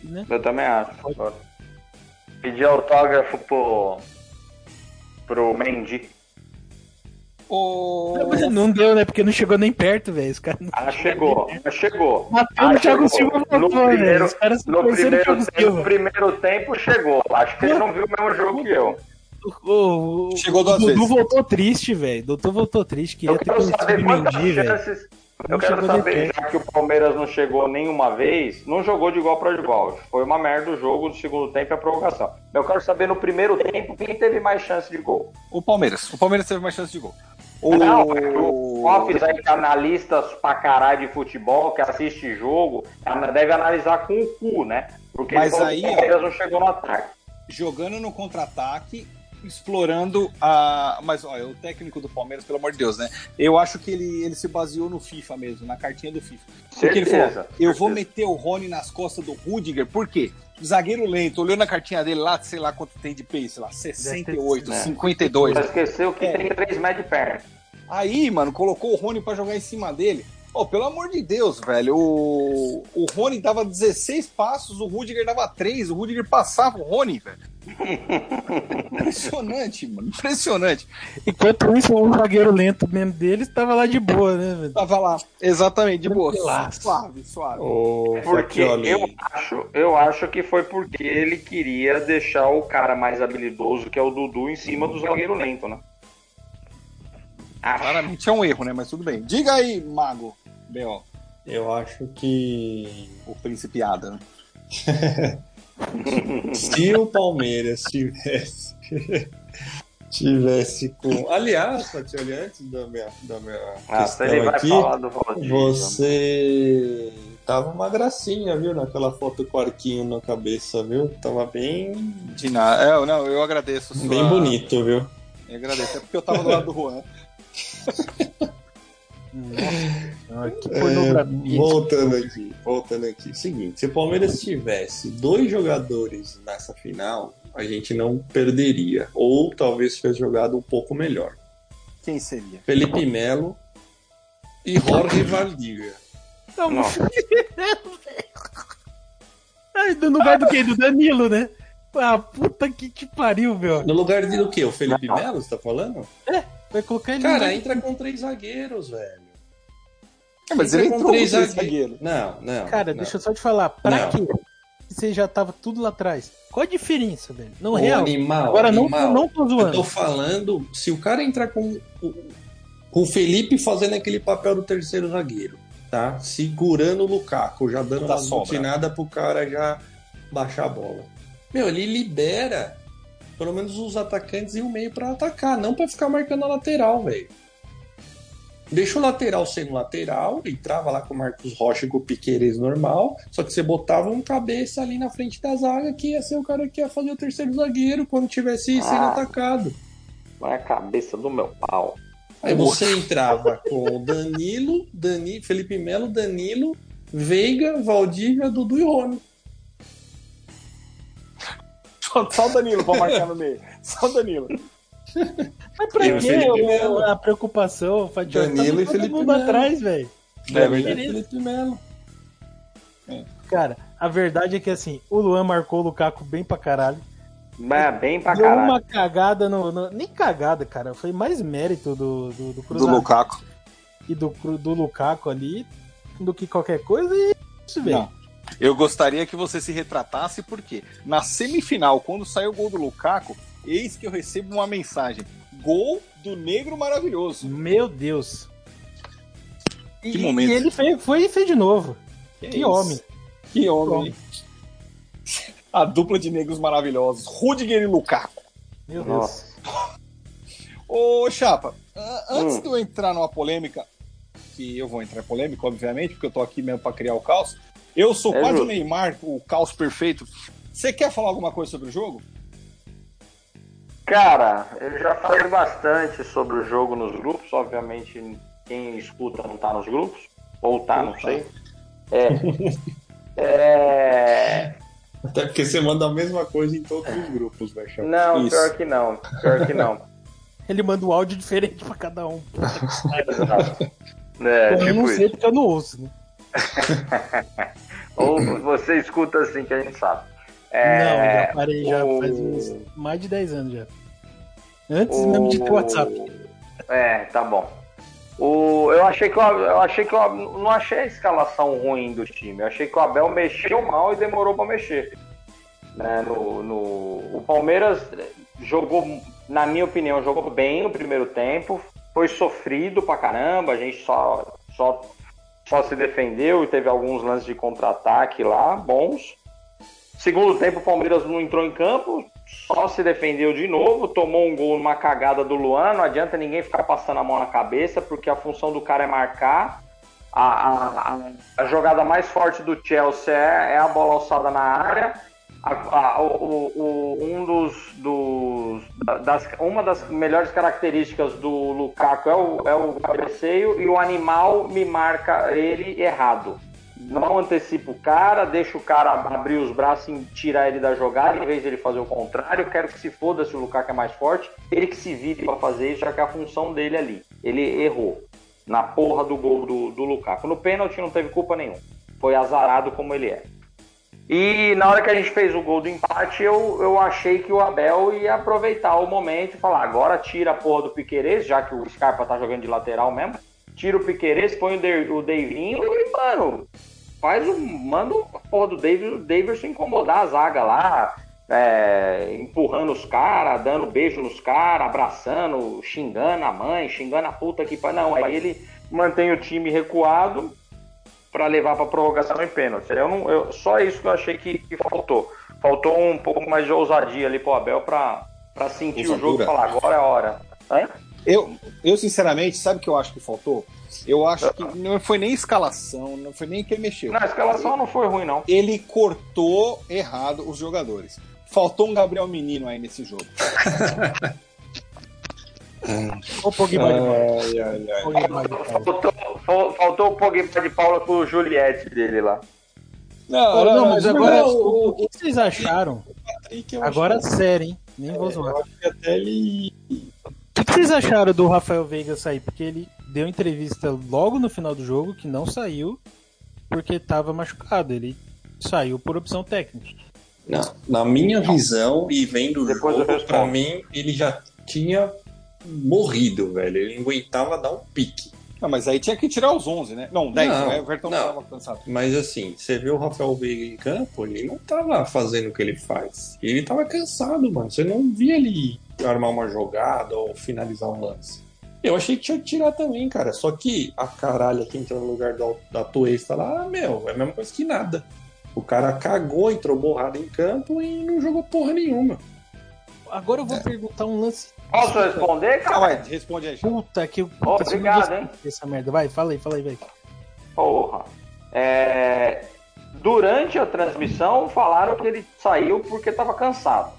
Né? Eu também acho. Pedi autógrafo pro. pro Mendy. O... Não deu, né? Porque não chegou nem perto, velho. Os caras não. Ah, chegou, ah, chegou. Matando Ah, o Thiago chegou. Silva No voltou, velho. primeiro- Os caras se No primeiro, tempo, no primeiro tempo chegou. Acho que ele não viu o mesmo jogo que eu. O, o, Chegou duas o Dudu vezes. voltou triste, velho. O Dudu voltou triste. Queria Eu ter quero saber o quantas chances. Eu Não quero saber, já que o Palmeiras não chegou nenhuma vez, não jogou de igual para igual. Foi uma merda o jogo do segundo tempo e a prorrogação. Eu quero saber no primeiro tempo quem teve mais chance de gol. O Palmeiras. O Palmeiras teve mais chance de gol. O... Não, o Office aí, que é analistas pra caralho de futebol, que assiste jogo, deve analisar com o cu, né? Porque Mas aí, o ó. Palmeiras não chegou no ataque. jogando no contra-ataque, explorando a. Mas olha, o técnico do Palmeiras, pelo amor de Deus, né? Eu acho que ele, ele se baseou no FIFA mesmo, na cartinha do FIFA. Porque ele Certeza, falou: eu vou certeza. meter o Rony nas costas do Rudiger, por quê? Zagueiro lento, olhou na cartinha dele lá, sei lá quanto tem de pace, sei lá, 68, né? 52. Só esqueceu que É. tem 3 metros de perna. Aí, mano, colocou o Rony pra jogar em cima dele. Ô, pelo amor de Deus, velho. O, o Rony dava 16 passos, o Rudiger dava 3. O Rudiger passava o Rony, velho. Impressionante, mano. Impressionante. Enquanto isso, o zagueiro lento mesmo deles tava lá de boa, né, velho? Tava lá. Exatamente, de boa. Tranquilaço. Suave, suave. Ô, Porque eu acho, eu acho que foi porque ele queria deixar o cara mais habilidoso, que é o Dudu, em cima do zagueiro lento, né? Acho. Claramente é um erro, né? Mas tudo bem. Diga aí, Mago. B.O. eu acho que O principiada, né? (laughs) se o Palmeiras tivesse (laughs) tivesse com. Aliás, Facchioli, antes da minha, da minha Ah, questão ele vai aqui, falar do Valdívia. você tava uma gracinha, viu, naquela foto com o arquinho na cabeça, viu? Tava bem, De nada. É, não, eu agradeço. Sua... bem bonito, viu? Eu agradeço. É porque eu tava do lado do Juan. Que É, voltando aqui, voltando aqui. Seguinte, se o Palmeiras tivesse dois jogadores nessa final, a gente não perderia. Ou talvez tivesse jogado um pouco melhor. Quem seria? Felipe Melo e Jorge Valdívia. Não, Não. (laughs) Ai, no lugar do quê? Do Danilo, né? Ah, puta que te pariu, meu. No lugar de do quê? O Felipe Não. Melo, você tá falando? Vai colocar ele Cara, entra com três zagueiros, velho. É, mas Entra ele com entrou três com três zagueiros. Não, não. Cara, não. deixa eu só te falar. Pra Não. quê? Você já tava tudo lá atrás. Qual a diferença, velho? Não, Ô, real. animal, Agora não, animal. não tô Eu zoando. tô falando, se o cara entrar com, com o Felipe fazendo aquele papel do terceiro zagueiro, tá? Segurando o Lukaku, já dando Da uma butinada pro cara já baixar a bola. Meu, ele libera pelo menos os atacantes e o meio pra atacar, não pra ficar marcando a lateral, velho. Deixa o lateral sendo lateral, entrava lá com o Marcos Rocha e com o Piqueires normal, só que você botava um cabeça ali na frente da zaga que ia ser o cara que ia fazer o terceiro zagueiro quando tivesse sendo Ah. atacado. Vai a cabeça do meu pau. Aí você entrava com o Danilo, Dani, Felipe Melo, Danilo, Veiga, Valdívia, Dudu e Rony. Só, só o Danilo pra marcar no meio. Só o Danilo. Mas pra E quê o- Melo. a preocupação, Fatiota? Danilo Tava e todo Felipe mundo Melo. atrás, velho. É verdade. Felipe Melo. Cara, a verdade é que assim, o Luan marcou o Lukaku bem pra caralho. É, bem pra Deu caralho. uma cagada no, no- Nem cagada, cara. Foi mais mérito do, do, do Do Lukaku. e do, do Lukaku ali do que qualquer coisa. E isso, velho. Eu gostaria que você se retratasse, porque na semifinal, quando saiu o gol do Lukaku, eis que eu recebo uma mensagem. Gol do Negro Maravilhoso. Meu Deus. E, Que momento. e ele fez, foi e fez de novo. Que, isso? homem. Que homem. A dupla de negros maravilhosos. Rudiger e Lukaku. Meu Deus. Ô, Chapa, a- antes Hum. de eu entrar numa polêmica, que eu vou entrar em polêmica, obviamente, porque eu tô aqui mesmo pra criar o caos. Eu sou É quase o. Neymar, o caos perfeito. Você quer falar alguma coisa sobre o jogo? Cara, eu já falei bastante sobre o jogo nos grupos. Obviamente, quem escuta não tá nos grupos. Ou tá, não sei. É. (laughs) é... Até porque você manda a mesma coisa em todos os grupos, né, Chapa? Não, Isso. pior que não. Pior que não. (laughs) Ele manda um áudio diferente pra cada um. (laughs) É, eu não tipo sei isso. porque eu não ouço, né? Ou você escuta assim que a gente sabe. Não, É, já parei já o- faz uns mais de 10 anos já. Antes mesmo de ter WhatsApp. É, tá bom. O, eu achei que eu, eu achei que eu não achei a escalação ruim do time. Eu achei que o Abel mexeu mal e demorou pra mexer. Né, no, no, o Palmeiras jogou, na minha opinião, jogou bem no primeiro tempo. Foi sofrido pra caramba. A gente só, só só se defendeu e teve alguns lances de contra-ataque lá, bons. Segundo tempo, o Palmeiras não entrou em campo, só se defendeu de novo, tomou um gol numa cagada do Luan. Não adianta ninguém ficar passando a mão na cabeça, porque a função do cara é marcar. A, a, a, jogada mais forte do Chelsea é, é a bola alçada na área. A- a- o- o- um dos, dos das, uma das melhores características do Lukaku é o, é o cabeceio e o animal me marca ele errado. Não antecipa o cara, deixa o cara abrir os braços e tirar ele da jogada, em vez de ele fazer o contrário. Eu quero que se foda se o Lukaku é mais forte, ele que se vire pra fazer isso, já que é a função dele ali. Ele errou na porra do gol do, do Lukaku. No pênalti não teve culpa nenhuma. Foi azarado como ele é. E na hora que a gente fez o gol do empate, eu, eu achei que o Abel ia aproveitar o momento e falar: agora tira a porra do Piquerez, já que o Scarpa tá jogando de lateral mesmo. Tira o Piquerez, põe o, De, o Davinho e, mano, faz o. Manda a porra do David, o incomodar a zaga lá, é, empurrando os caras, dando beijo nos caras, abraçando, xingando a mãe, xingando a puta que. Não, aí ele mantém o time recuado para levar para prorrogação em pênalti. Eu não, eu- só isso que eu achei que, que faltou. Faltou um pouco mais de ousadia ali pro Abel para sentir o jogo e falar agora é a hora. Hã? Eu, eu, sinceramente, sabe o que eu acho que faltou? Eu acho que não foi nem escalação, não foi nem que ele mexeu. Não, a escalação não foi ruim, não. Ele cortou errado os jogadores. Faltou um Gabriel Menino aí nesse jogo. (laughs) Ô, Pogba. Faltou, fal- faltou o Pogba de Paula com o Juliette dele lá. Ô, não, mas agora, não, o, o- o que vocês acharam? (laughs) Agora acho sério, hein? Nem vou que- zoar. ele. O que que vocês acharam do Rafael Veiga sair? Porque ele deu entrevista logo no final do jogo que não saiu porque estava machucado. Ele saiu por opção técnica. Não, na minha visão e vendo o Depois eu jogo, pra mim, ele já tinha morrido, velho. Ele não aguentava dar um pique. Não, mas aí tinha que tirar os 11, né? Não, 10, Não, né? O Everton não. tava cansado. Mas assim, você vê o Rafael Veiga em campo, ele não tava fazendo o que ele faz. Ele tava cansado, mano. Você não via ele armar uma jogada ou finalizar um lance. Eu achei que tinha que tirar também, cara. Só que a caralha que entrou no lugar do, da Tuesta lá, meu, é a mesma coisa que nada. O cara cagou, entrou borrado em campo e não jogou porra nenhuma. Agora eu vou perguntar um lance. Posso responder, Calma cara? aí, responde aí. Puta que puta, obrigado, hein? Essa merda. Vai, fala aí, fala aí, vai. Porra. É, Durante a transmissão falaram que ele saiu porque estava cansado.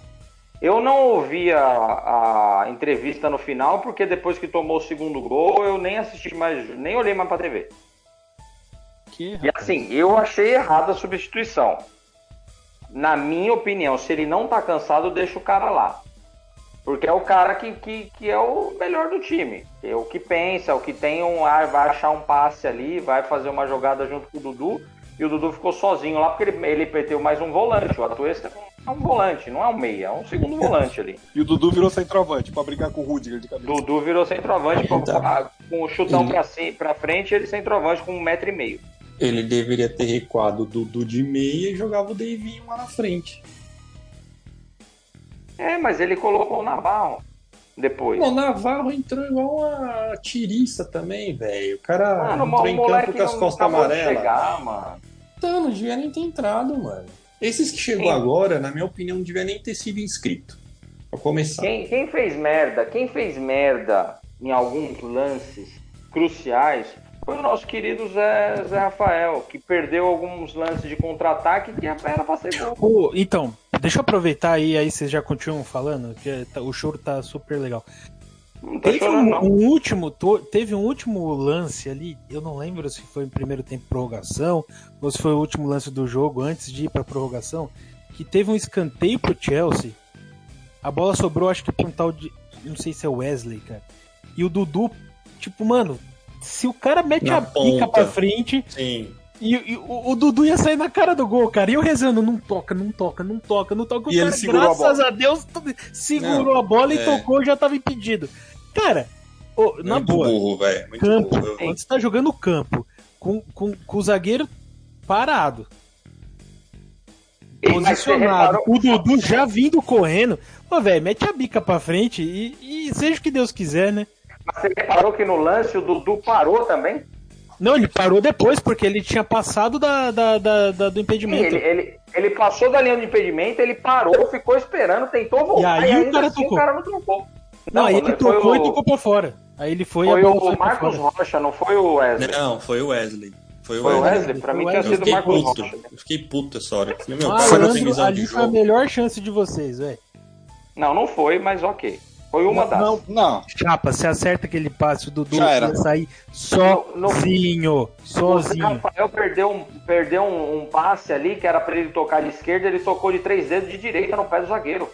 Eu não ouvi a, a entrevista no final porque depois que tomou o segundo gol eu nem assisti mais, nem olhei mais pra TV. Que, E assim, eu achei errada a substituição. Na minha opinião, se ele não tá cansado, deixa o cara lá. Porque é o cara que, que, que é o melhor do time. É o que pensa, o que tem um ar, vai achar um passe ali, vai fazer uma jogada junto com o Dudu. E o Dudu ficou sozinho lá porque ele, ele perdeu mais um volante. O Atuesta é um volante, não é um meia, é um segundo volante ali. (laughs) E o Dudu virou centroavante pra brigar com o Rudiger de cabeça. Dudu virou centroavante com- Então. com o chutão Ele- pra, pra frente, ele centroavante com um metro e meio. Ele deveria ter recuado o Dudu de meia e jogava o Davinho lá na frente. É, mas ele colocou o Navarro depois. O Navarro entrou igual a tiriça também, velho. O cara Mano, entrou em campo com as não costas amarelas. chegar, mano. Então, não devia nem ter entrado, mano. Esses que chegou Sim. agora, na minha opinião, não devia nem ter sido inscrito. Pra começar. Quem, quem fez merda, quem fez merda em alguns lances cruciais foi o nosso querido Zé, Zé Rafael, que perdeu alguns lances de contra-ataque que era pra ser gol. Então, deixa eu aproveitar aí, aí vocês já continuam falando, que tá- o choro tá super legal. Não tá Teve chorando, um, não. um último, teve um último lance ali, eu não lembro se foi em primeiro tempo prorrogação, ou se foi o último lance do jogo antes de ir pra prorrogação, que teve um escanteio pro Chelsea. A bola sobrou, acho que pra um tal de. Não sei se é Wesley, cara. E o Dudu, tipo, mano, se o cara mete Na a pica ponta. pra frente, Sim. E, e o, o Dudu ia sair na cara do gol, cara. E eu rezando, não toca, não toca, não toca, não toca. O E ele cara, segurou a graças bola. a, Deus, segurou a bola e é. tocou, já tava impedido. Cara, ô, na muito boa, burro, velho. Muito campo, burro. quando você tá jogando campo, com, com, com o zagueiro parado, E, posicionado, reparou- o Dudu já vindo correndo, ô, velho, mete a bica pra frente e, e seja o que Deus quiser, né? Mas você reparou que no lance o Dudu parou também? Não, ele parou depois, porque ele tinha passado da, da, da- da- do Sim, impedimento. ele, ele, ele passou da linha de impedimento, ele parou, ficou esperando, tentou voltar E aí o ainda cara assim tocou. o cara não trocou. Não, aí ele foi tocou e o- tocou pra fora. Aí ele foi, Foi e o Marcos. Rocha, não foi o Wesley. Não, foi o Wesley. Foi o Foi o Wesley. Wesley? Pra Foi mim o tinha sido o Marcos puto. Rocha. Eu fiquei puto essa hora. Meu, o cara não tem Malandro, visão de ali foi a melhor chance de vocês, velho. Não, não foi, mas ok. Foi uma das. Não, não. Chapa, você acerta aquele passe, o Dudu ia sair No- sozinho. O Sozinho. Rafael perdeu, um, perdeu um, um passe ali que era pra ele tocar de esquerda, ele tocou de três dedos de direita no pé do zagueiro.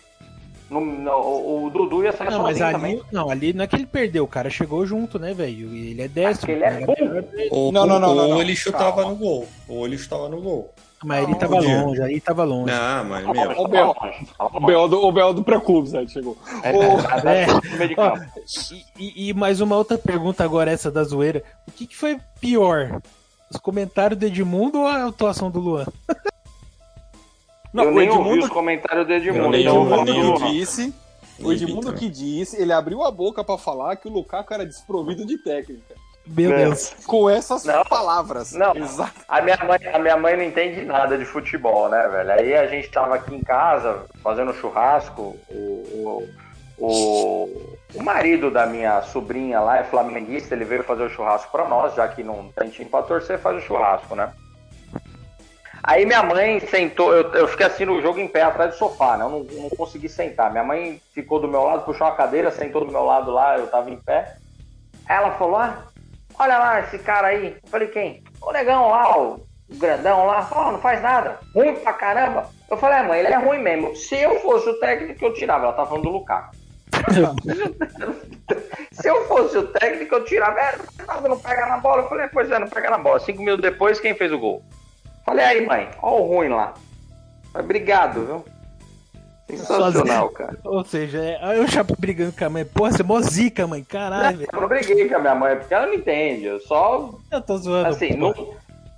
No- no- o, o Dudu ia sair Não, mas sozinho ali, também. não, ali não é que ele perdeu, o cara chegou junto, né, velho? E Ele é destro. Aquele é bom. Ou, Não, não, não, ou não, não. ele chutava Calma. no gol. Ou ele chutava no gol. Mas ele Não, tava podia. longe, aí tava longe. Ah, mas, meu. Ô, Bel. O. BO do, o BO do aí chegou. É, É. e, e- mais uma outra pergunta agora, essa da zoeira. O que, que foi pior? Os comentários do Edmundo ou a atuação do Luan? Não, eu o nem ouvi Edmundo, os comentários do Eu Edmundo. nem então eu o ouvi, nem do Edmundo Luan. disse, o Nem Edmundo que disse, ele abriu a boca pra falar que o Lukaku era desprovido de técnica. Meu É. Deus. Com essas Não. palavras. Não. Exato. A minha, mãe, a minha mãe não entende nada de futebol, né, velho? Aí a gente tava aqui em casa fazendo churrasco. O, o, o, o marido da minha sobrinha lá é flamenguista, ele veio fazer o churrasco pra nós, já que não tem time pra torcer, faz o churrasco, né? Aí minha mãe sentou, eu, eu fiquei assim no jogo em pé atrás do sofá, né? Eu não, não consegui sentar. Minha mãe ficou do meu lado, puxou uma cadeira, sentou do meu lado lá, eu tava em pé. Ela falou: ah, olha lá esse cara aí. Eu falei, quem? O negão lá, o grandão lá. Ó, não faz nada. Ruim pra caramba. Eu falei, ah, mãe, ele é ruim mesmo. Se eu fosse o técnico, eu tirava. Ela tá falando do Lukaku. (laughs) Se eu fosse o técnico, eu tirava. É, não pega na bola. Eu falei, pois é, não pega na bola. Cinco minutos depois, quem fez o gol? Falei, aí, mãe, ó o ruim lá. Falei, obrigado, viu? Sensacional, cara. Ou seja, é, aí o Chapa brigando com a mãe. Pô, você é mó zica, mãe. Caralho, velho. Eu não briguei com a minha mãe, porque ela não entende. Eu só Eu tô zoando. Assim, não,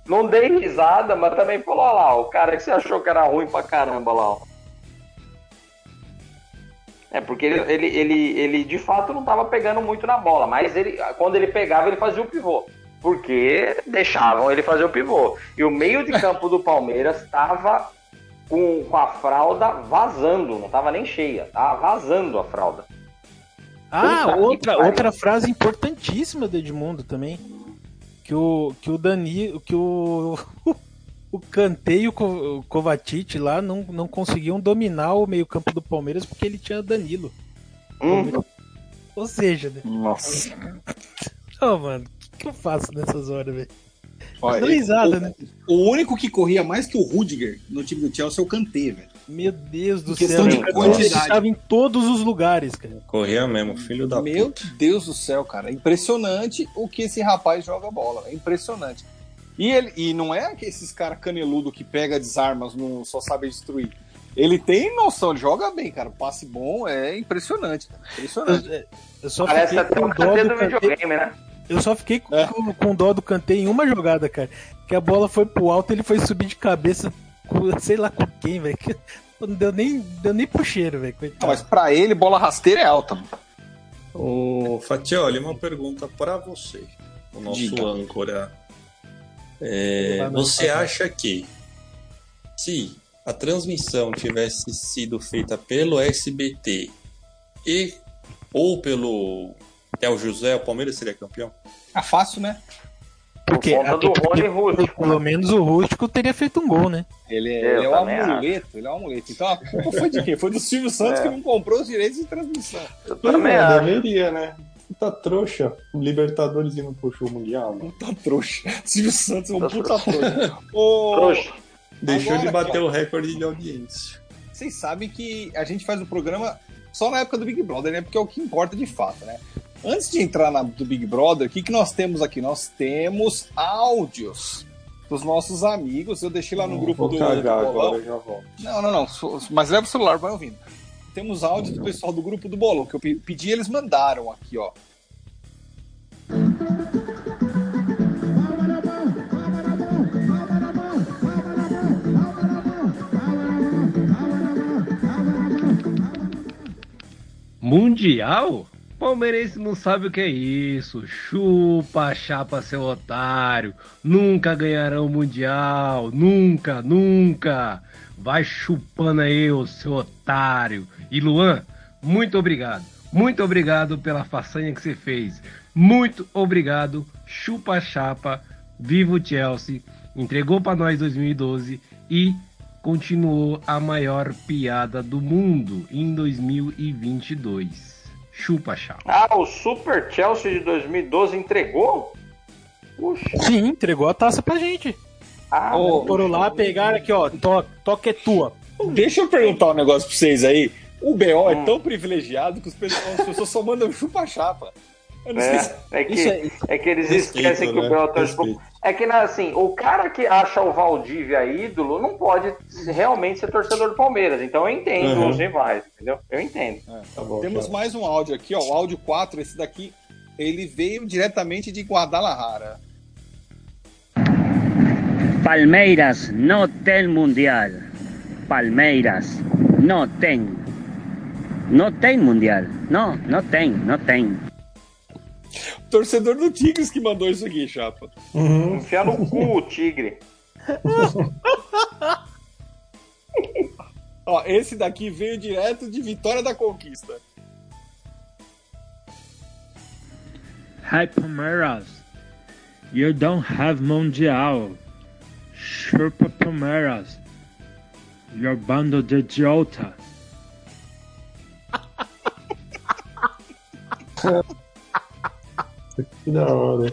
não dei risada, mas também falou, lá, o cara que você achou que era ruim pra caramba lá, ó. É, porque ele, ele, ele, ele de fato não tava pegando muito na bola, mas ele, quando ele pegava, ele fazia o pivô. Porque deixavam ele fazer o pivô. E o meio de campo do Palmeiras tava com, com a fralda vazando, não tava nem cheia, tava vazando a fralda. Ah, Puta outra, outra frase importantíssima do Edmundo também. Que o, que o Dani. Que o. (laughs) O Kanté e o Ko- o Kovacic lá não, não conseguiam dominar o meio-campo do Palmeiras porque ele tinha Danilo. Hum, Ou seja, né? Nossa. Ô, mano, o que, que eu faço nessas horas, velho? Olha, risada, né? O único que corria mais que o Rudiger no time do Chelsea é o Kanté, velho. Meu Deus do Em questão céu. de o Kanté quantidade. estava em todos os lugares, cara. Corria mesmo, filho da Meu puta. Deus do céu, cara. É impressionante o que esse rapaz joga bola. É impressionante. E, ele, e não é que esses caras caneludo que pega desarmas, não só sabe destruir. Ele tem noção, ele joga bem, cara. Passe bom é impressionante, cara. Impressionante. Eu, eu só parece até o Kanté do videogame, né? Eu só fiquei com, É. com, com dó do Kanté em uma jogada, cara. Que a bola foi pro alto ele foi subir de cabeça com, sei lá com quem, velho. que (laughs) Não deu nem, deu nem pro cheiro, velho. Mas pra ele, bola rasteira é alta. mano. Ô, Fatioli, uma pergunta para você, o nosso Diga. âncora. É, você acha que se a transmissão tivesse sido feita pelo SBT e ou pelo Theo José, o Palmeiras seria campeão? É fácil, né? Porque Por conta até do porque, Rony Rústico, pelo menos o Rústico teria feito um gol, né? Ele é, ele é um amuleto, ele é um amuleto. Então a culpa foi de quem? Foi do Silvio Santos É. que não comprou os direitos de transmissão. Eu também acho. deveria, né? Puta trouxa. Libertadores indo pro show mundial, mano. Puta trouxa. Silvio Santos é um Puta trouxa. (laughs) Ô, Trouxa. Deixou Agora de bater aqui, o recorde de audiência. Vocês sabem que a gente faz o programa só na época do Big Brother, né? Porque é o que importa de fato, né? Antes de entrar na, do Big Brother, o que, que nós temos aqui? Nós temos áudios dos nossos amigos. Eu deixei lá no grupo do, do Bolão. já volto. Não, não, não. Mas leva o celular, vai ouvindo. Temos áudio do pessoal do grupo do Bolão, que eu pe- pedi, eles mandaram aqui, ó. Mundial? Palmeirense não sabe o que é isso. Chupa, chapa, seu otário. Nunca ganharão o Mundial. Nunca, nunca. Vai chupando aí, seu otário. E Luan, muito obrigado. Muito obrigado pela façanha que você fez. Muito obrigado. Chupa, chapa. Viva o Chelsea. Entregou para nós 2012 e continuou a maior piada do mundo em 2022. Chupa, chapa. Ah, o Super Chelsea de 2012 entregou? Puxa. Sim, entregou a taça pra gente. Ah, Ô, Foram lá, pegaram aqui, ó. To, toque é tua. Deixa eu perguntar um negócio pra vocês aí. O BO é Hum. tão privilegiado que os pessoal- as pessoas só mandam chupa-chapa. Não sei se... É, é que, Isso é- é que eles Respeito, esquecem que né? o Respeito. É que, né, assim, o cara que acha o Valdívia ídolo não pode realmente ser torcedor do Palmeiras. Então eu entendo Uhum. os rivais, entendeu? Eu entendo. Tá bom, Temos cara. mais um áudio aqui, ó. O áudio 4, esse daqui, ele veio diretamente de Guadalajara. Palmeiras no tem mundial. Palmeiras no tem. No tem mundial. No, no tem, no tem. Torcedor do Tigres que mandou isso aqui, chapa. Enfiar no cu o tigre. (laughs) Ó, esse daqui veio direto de Vitória da Conquista. Hi Palmeiras, you don't have Mundial. Chupa Palmeiras, your bando de idiota. (laughs) Que da hora.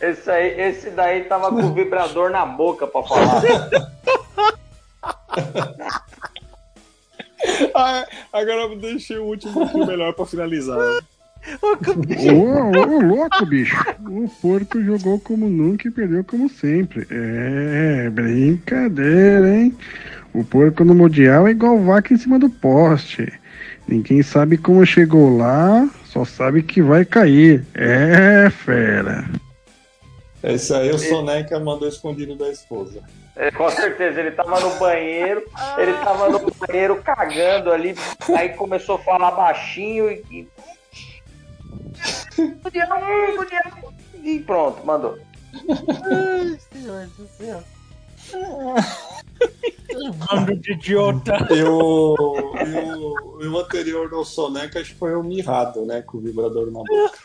Esse, aí, esse daí tava com o vibrador na boca pra falar. (laughs) Ah, agora eu deixei o último aqui melhor pra finalizar. Ô, ô, louco, bicho. O porco jogou como nunca e perdeu como sempre. É, brincadeira, hein? O porco no Mundial é igual vaca em cima do poste. Ninguém sabe como chegou lá, só sabe que vai cair. É, fera. Esse aí o Soneca mandou escondido da esposa. É, com certeza, ele tava no banheiro, ele tava no banheiro cagando ali, aí começou a falar baixinho e. e... E pronto, mandou. Ai, senhor do céu. Bando de idiota. E o, e o, e o anterior do Soneca acho que foi o Mirrado, né? Com o vibrador na boca.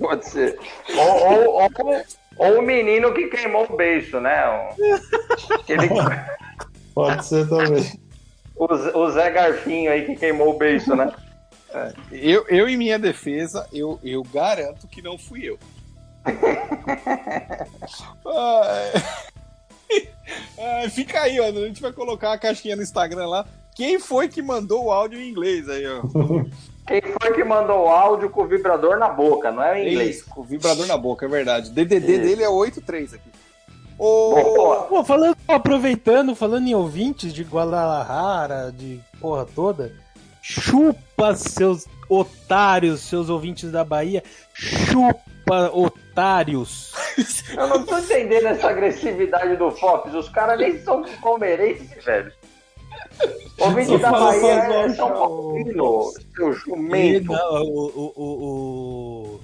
Pode ser. Ou, ou, ou, ou o menino que queimou o beiço, né? Pode ser também. o, Zé- o Zé Garfinho aí que queimou o beiço, né? Eu, eu em minha defesa, eu, eu garanto que não fui eu. (laughs) (laughs) Ai, fica aí, ó. A gente vai colocar a caixinha no Instagram lá. Quem foi que mandou o áudio em inglês aí, ó? (laughs) Quem foi que mandou o áudio com o vibrador na boca, não é em inglês? Isso, com o vibrador na boca, é verdade. DDD Isso. dele é 83 aqui. Ô. Pô, falando, aproveitando, falando em ouvintes de Guadalajara, de porra toda, chupa seus otários, seus ouvintes da Bahia, chupa otários. Eu não tô entendendo essa agressividade do Fox. Os caras nem são palmeirenses, velho. Ouvinte Só da Bahia é São Paulino, seu E, jumento. não, o, o, o, o-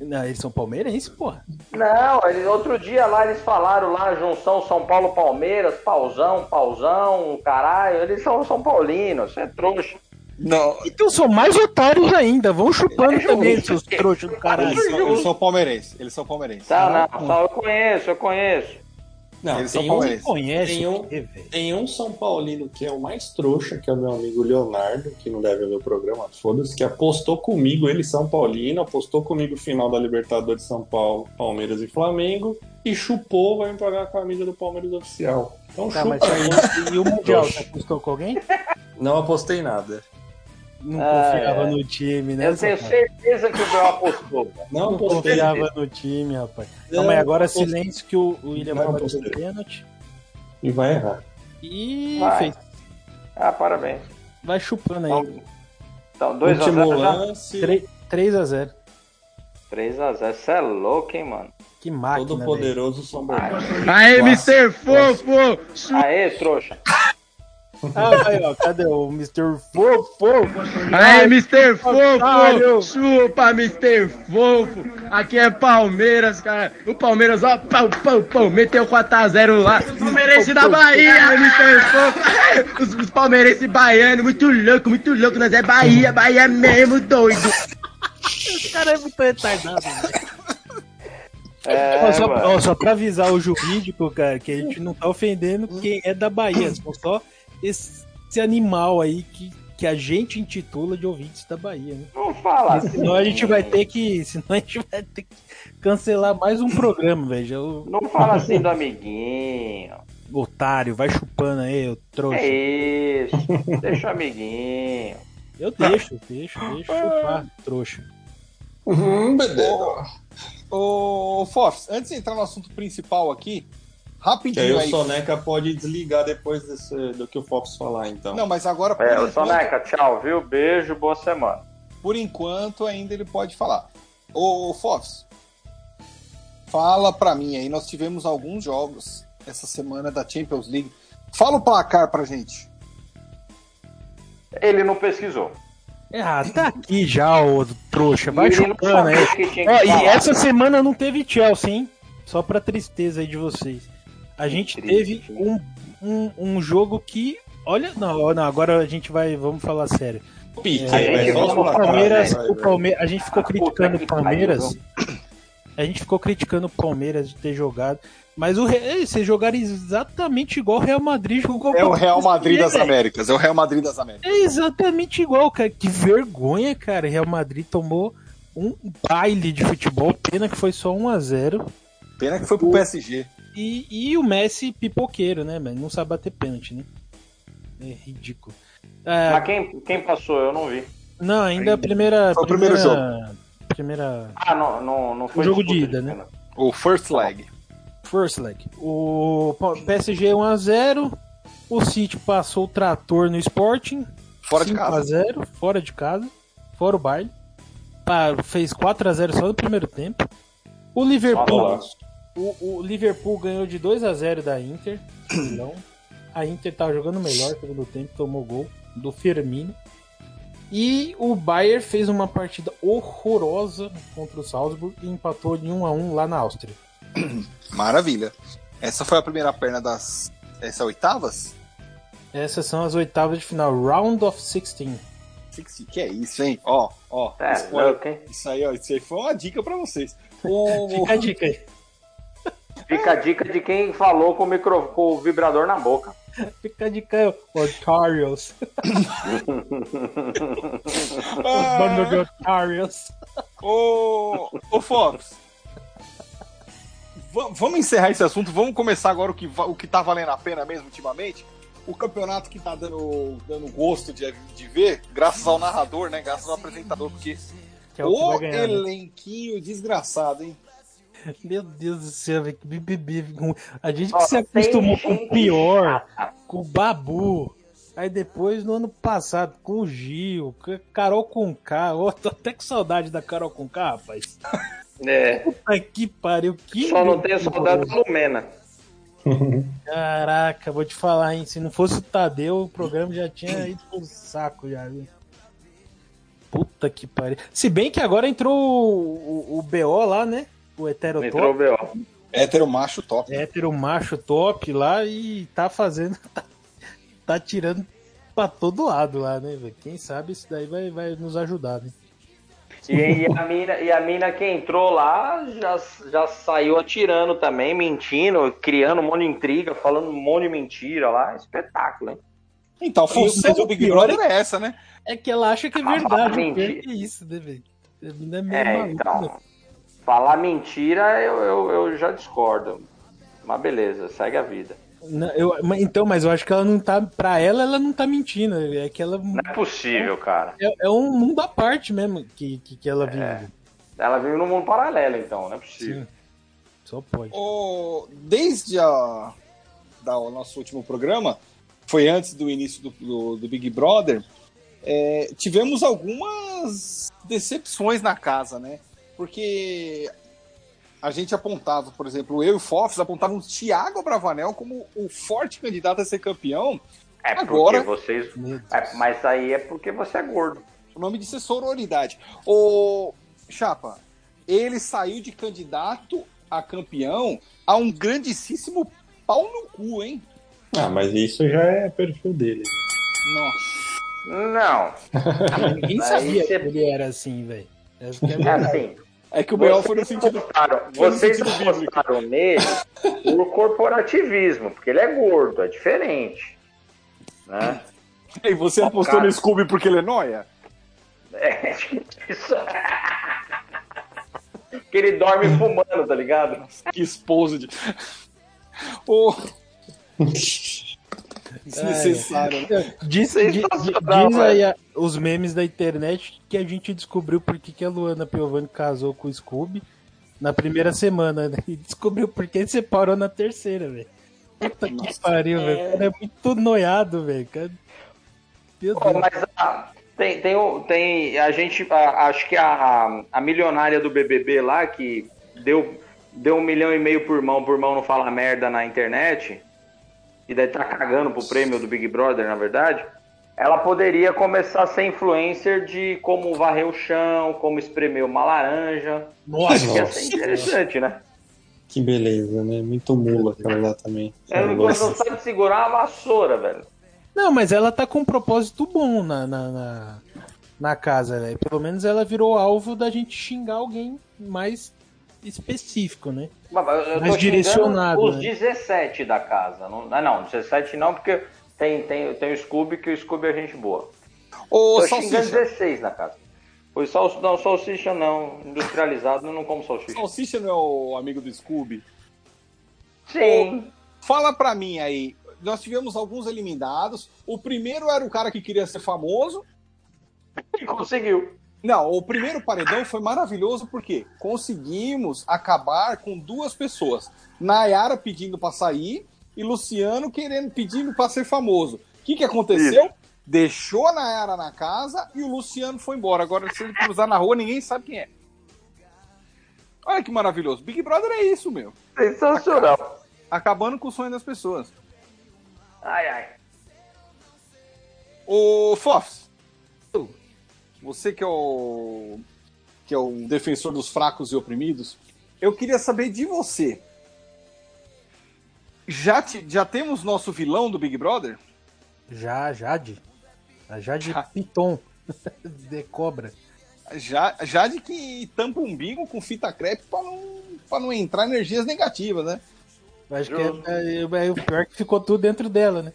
Não, eles são palmeirenses, porra. Não, eles, outro dia lá eles falaram lá, junção São Paulo-Palmeiras, pauzão, pauzão, caralho. Eles são São Paulinos, você é trouxa. Não, Então são mais otários ainda, vão chupando também, seus trouxas do caralho. eles são, eles são palmeirenses. Eles são palmeirenses. Tá, não, só eu conheço, eu conheço. Não, Eles são tem um, palmeirenses. Conhece Tem um- tem um São Paulino que é o mais trouxa, que é o meu amigo Leonardo, que não deve ver o programa, foda-se, que apostou comigo, ele São Paulino, apostou comigo o final da Libertadores de São Paulo, Palmeiras e Flamengo, e chupou, vai me pagar a camisa do Palmeiras oficial. Então Tá, chupa mas aí. e, o Mundial, você apostou com alguém? Não apostei nada. Não Ah, confiava é. no time, né? Eu tenho rapaz? certeza que o Bel apostou. Não Não confiava no time, rapaz. Não, Calma aí, agora apostei. silêncio que o, o William vai Não, bater o pênalti. E vai errar. E Vai. fez. Ah, parabéns. Vai chupando aí. Então, então 2 a Último 0 já. lance, 3x0. 3x0. Você é louco, hein, mano? Que máquina. todo poderoso São Bernardo. Aê, Mr. Fofo! Aê, trouxa. Ah, aí, ó, cadê o Mr. Fofo? Aí, Mr. Fofo! Chupa, Mr. Fofo! Aqui é Palmeiras, cara. O Palmeiras, ó, pau, pau, pau, meteu 4x0 lá. Palmeirense da Bahia, Mr. Fofo! Os, os palmeirenses baianos, muito louco, muito louco. Nós é Bahia, Bahia mesmo, doido. Esse cara é muito retardado, velho. É, só, só pra avisar o jurídico, cara, que a gente não tá ofendendo quem é da Bahia. São só esse, animal aí que, que a gente intitula de ouvintes da Bahia, né? Não fala assim. Senão a gente vai ter que. Senão a gente vai ter que cancelar mais um programa, velho. O Não fala assim do amiguinho. otário, vai chupando aí, o trouxa. É isso. Deixa o amiguinho. Eu deixo, deixo, deixo chupar, trouxa. Uhum, beleza. Ô, Fofs, antes de entrar no assunto principal aqui, Que aí rapidinho o aí. Soneca pode desligar depois desse- do que o Fox falar, então. Não, mas agora, É, o enquanto, Soneca, tchau, viu? Beijo, boa semana. por enquanto, ainda ele pode falar. Ô, Fofs, fala pra mim aí, nós tivemos alguns jogos essa semana da Champions League. Fala o placar pra gente. Ele não pesquisou. Ah, tá aqui já, ô trouxa. Vai chupando aí. Ó, e falar. essa semana não teve Chelsea, hein? Só pra tristeza aí de vocês. A gente teve um, um, um jogo que. Olha, não, não, agora a gente vai. Vamos falar sério. Pique, É, vai, vamos O falar, Palmeiras, o vai, Palme- a gente ficou Ah, criticando o Palmeiras. A gente ficou criticando o Palmeiras de ter jogado. Mas o vocês jogaram exatamente igual o Real Madrid jogou É o Real Madrid das. Américas. É o Real Madrid das Américas. É exatamente igual, cara. Que vergonha, cara. Real Madrid tomou um baile de futebol. Pena que foi só 1 a 0 Pena que foi pro PSG. E, e o Messi pipoqueiro, né, mano? Não sabe bater pênalti, né? É ridículo. Ah, Mas quem, quem passou? Eu não vi. não, ainda a primeira. Foi o primeiro primeira- Primeira. Ah, não, não, não foi O jogo de ida, né? pênalti. O first leg. First leg. O PSG 1x0. O City passou o trator no Sporting. Fora de casa. 5x0, fora de casa. Fora o baile. Fez 4x0 só no primeiro tempo. O Liverpool. Nossa. O, o Liverpool ganhou de 2x0 da Inter. Não. A Inter tava jogando melhor no segundo tempo, tomou gol do Firmino. E o Bayern fez uma partida horrorosa contra o Salzburg e empatou de 1 a 1 lá na Áustria. (clears throat) Maravilha. Essa foi a primeira perna das. Essa é oitavas? Essas são as oitavas de final, Round of 16. Que, que é isso, hein? Ó, ó. É? Isso aí, ó. Isso aí foi uma dica pra vocês. (laughs) O... Fica a dica aí. Fica a dica de quem falou com o, micro, com o vibrador na boca. (laughs) Fica a dica aí, Otarios. (laughs) Ah, Bando de Otarios. Ô, ô Fox. Va- Vamos encerrar esse assunto. Vamos começar agora o que, o que tá valendo a pena mesmo ultimamente. O campeonato que tá dando, dando gosto de, de ver, graças ao narrador, né? Graças ao apresentador, porque Que é o que o né? elenquinho desgraçado, hein? Meu Deus do céu, velho, que BBB. A gente que se acostumou com o pior, com o Babu. Aí depois, no ano passado, com o Gil, com Carol com K. Ô, tô até com saudade da Carol com K, rapaz. É. Puta que pariu. Que Só não tenho saudade da Lumena. (laughs) Caraca, vou te falar, hein? Se não fosse o Tadeu, o programa já tinha ido pro saco já, viu? Puta que pariu. Se bem que agora entrou o, o, o BO lá, né? O Heterotop. Entrou o B.O. Hétero macho top. hétero macho top lá e tá fazendo. (laughs) Tá, tá tirando pra todo lado lá, né, velho? Quem sabe isso daí vai, vai nos ajudar, né? E, e a mina, e a mina que entrou lá já, já saiu atirando também, mentindo, criando um monte de intriga, falando um monte de mentira lá. Espetáculo, hein? Então, a função o do Big Brother é essa, né? É que ela acha que é Ah, verdade. que é isso, né, velho? A mina é meio É, maluca, então. Falar mentira eu, eu, eu já discordo. Mas beleza, segue a vida. Não, eu- então, mas eu acho que ela não tá. Pra ela, ela não tá mentindo. É que ela. Não é possível, cara. É, é um mundo à parte mesmo que, que, que ela vive. Ela vive num mundo paralelo, então, não é possível. Sim. Só pode. O- desde a, da, o nosso último programa, foi antes do início do, do, do Big Brother, é, tivemos algumas decepções na casa, né? Porque a gente apontava, por exemplo, eu e o Fofs apontavam o Thiago Bravanel como o forte candidato a ser campeão, É porque Agora- vocês. É, mas aí é porque você é gordo. O nome disso é sororidade. Ô, Chapa, ele saiu de candidato a campeão a um grandíssimo pau no cu, hein? Ah, mas isso já é perfil dele. Nossa. Não. (laughs) Ninguém sabia você- que ele era assim, velho. É É assim. É que o B.O. foi no sentido. foi no Vocês sentido apostaram (laughs) nele por corporativismo, porque ele é gordo, é diferente. Né? E você apostou cara. no Scooby porque ele é noia? É, isso. que ele dorme fumando, tá ligado? Que esposo de. Ô. (laughs) Desnecessário. né? Diz, Sensacional, diz- diz velho. aí a- os memes da internet que a gente descobriu por que que a Luana Piovani casou com o Scooby na primeira semana, né? E descobriu por que ele separou na terceira, velho. Puta que pariu, velho. O cara é muito noiado, velho. Cara- Meu Pô, Deus. mas ah, tem, tem, tem a gente, ah, acho que a, a milionária do BBB lá, que deu, deu um milhão e meio por mão, por mão não fala merda na internet, e daí tá cagando pro prêmio do Big Brother, na verdade, ela poderia começar a ser influencer de como varrer o chão, como espremer uma laranja. Nossa, Acho que ia ser interessante, né? Que beleza, né? Muito mula aquela lá também. Ela não, sabe segurar uma vassoura, velho. Não, mas ela tá com um propósito bom na, na, na, na casa, velho. Pelo menos ela virou alvo da gente xingar alguém mais específico, né? Mas eu- Mais direcionado, os né? 17 da casa. Não, ah, não, 17 não, porque tem, tem, tem o Scooby, que o Scooby é gente boa. Ô, tô xingando Salsicha. 16 na casa. Foi sal, não, salsicha não. Industrializado, eu não como salsicha. Salsicha não é o amigo do Scooby? Sim. Fala pra mim aí. Nós tivemos alguns eliminados. O primeiro era o cara que queria ser famoso. (laughs) E conseguiu. Não, o primeiro paredão foi maravilhoso porque conseguimos acabar com duas pessoas. Nayara pedindo pra sair e Luciano querendo pedindo pra ser famoso. O que, que aconteceu? Deixou a Nayara na casa e o Luciano foi embora. Agora, se ele cruzar na rua, ninguém sabe quem é. Olha que maravilhoso. Big Brother é isso, meu. Sensacional. Acabando com o sonho das pessoas. Ai, ai. Ô, Fofs, você que é o que é o defensor dos fracos e oprimidos, eu queria saber de você. Já, te- já temos nosso vilão do Big Brother? Já, Jade. A Jade Piton. (laughs) de cobra. Já, já de que tampa o umbigo com fita crepe pra não, pra não entrar energias negativas, né? Acho que é, é- é o pior que ficou tudo dentro dela, né?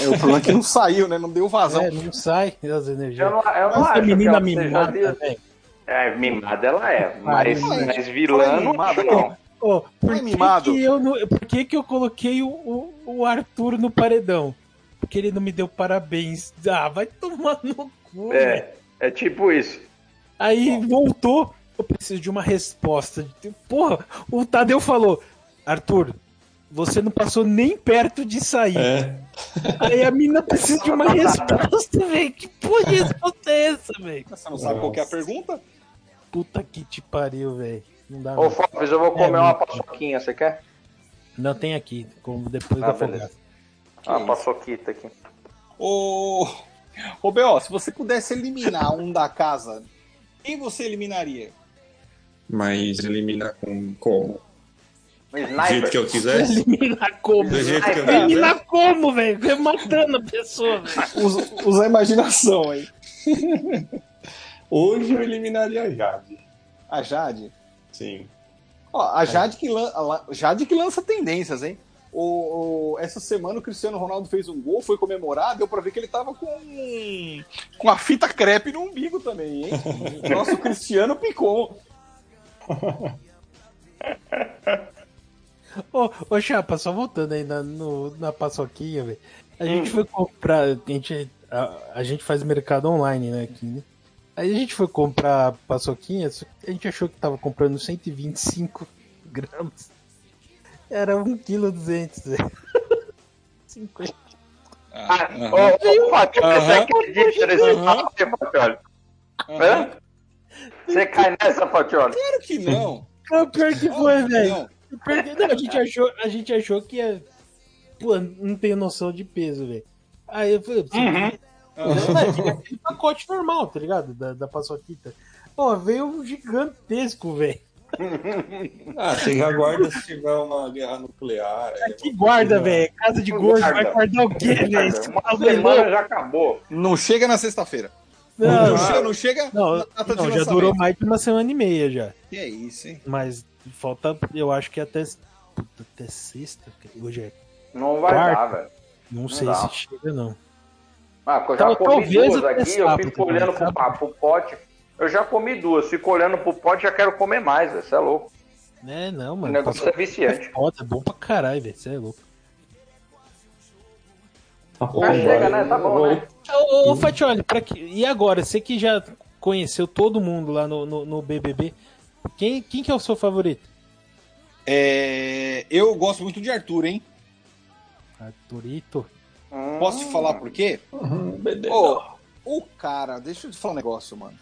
É, o problema é que não saiu, né? Não deu vazão. É, não sai as energias. Eu não, eu não Essa acho menina mimada, seja... velho. É, mimada ela é. Mas, Fala mas vilã não mimada, acho, não. Ô, por, que mimado. que eu não, por que, que eu coloquei o, o, o Arthur no paredão? Porque ele não me deu parabéns. Ah, vai tomar no cu. É, é tipo isso. Aí voltou. Eu preciso de uma resposta. Porra, o Tadeu falou: Arthur, você não passou nem perto de sair. É. Aí a mina precisa de uma resposta, (laughs) velho. Que porra de resposta é essa, velho? Você não sabe qual que é a pergunta? Puta que te pariu, velho. Não dá Ô, não. Fofes, eu vou comer É, uma paçoquinha, você quer? Não tem aqui, como depois Ah, da beleza. Ah, isso? paçoquita aqui. Ô, ô B.O., se você pudesse eliminar um da casa, quem você eliminaria? Mas eliminar com como? Do jeito que eu quiser? Eliminar como? Do jeito que eu Eliminar quiser? Eliminar como, velho? Matando a pessoa, velho. Usa, usa a imaginação aí. Hoje eu eliminaria a Jade. A Jade. Sim. Ó, a Jade que, lan- Jade que lança tendências, hein? O, o- essa semana o Cristiano Ronaldo fez um gol, foi comemorar, deu pra ver que ele tava com com a fita crepe no umbigo também, hein? (laughs) Nosso Cristiano picou. (laughs) Ô, ô Chapa, só voltando aí na, no- na paçoquinha, velho. A gente foi comprar. A gente, a, a gente faz mercado online, né? Aqui, né? Aí a gente foi comprar paçoquinha, a gente achou que tava comprando 125 gramas. Era 1,2kg, velho. (laughs) 50. Ah, ô, ô, Fatioli, você acredita nesse papo, Fatioli? Hã? Você cai nessa, Fatioli? Claro que não. Não, pior que foi, velho. Não. A gente achou, a gente achou que ia. Pô, não tenho noção de peso, velho. Aí eu falei, Uhum. Não, tinha aquele pacote normal, tá ligado? Da, da paçoquita. Pô, veio um gigantesco, velho. Ah, você já guarda se tiver uma guerra nuclear. aí Que guarda, velho. Casa de gordo, vai guardar o quê, velho? É já acabou. Não chega na sexta-feira. Não, Não, não, chega, não chega não, não, já durou mais de uma semana e meia já. Que é isso, hein? Mas falta, eu acho que até, puta, até sexta. Hoje é. Não vai Quarta. dar, velho. Não, Não sei dá. se chega, não. Ah, eu já Tal- comi duas aqui, eu fico também, olhando pro, sabe? pa- pro pote. Eu já comi duas, fico olhando pro pote já quero comer mais, velho. Você é louco. É, não, O mano. negócio é viciante. Foda, é bom pra caralho, velho. Você é louco. Já chega, né? Tá bom, né? Ô, ô Fatioli, pra que... e agora? Você que já conheceu todo mundo lá no, no, no BBB, quem, quem que é o seu favorito? É, eu gosto muito de Arthur, hein? Arthurito. Posso te falar por quê? Ô, o cara, deixa eu te falar um negócio, mano.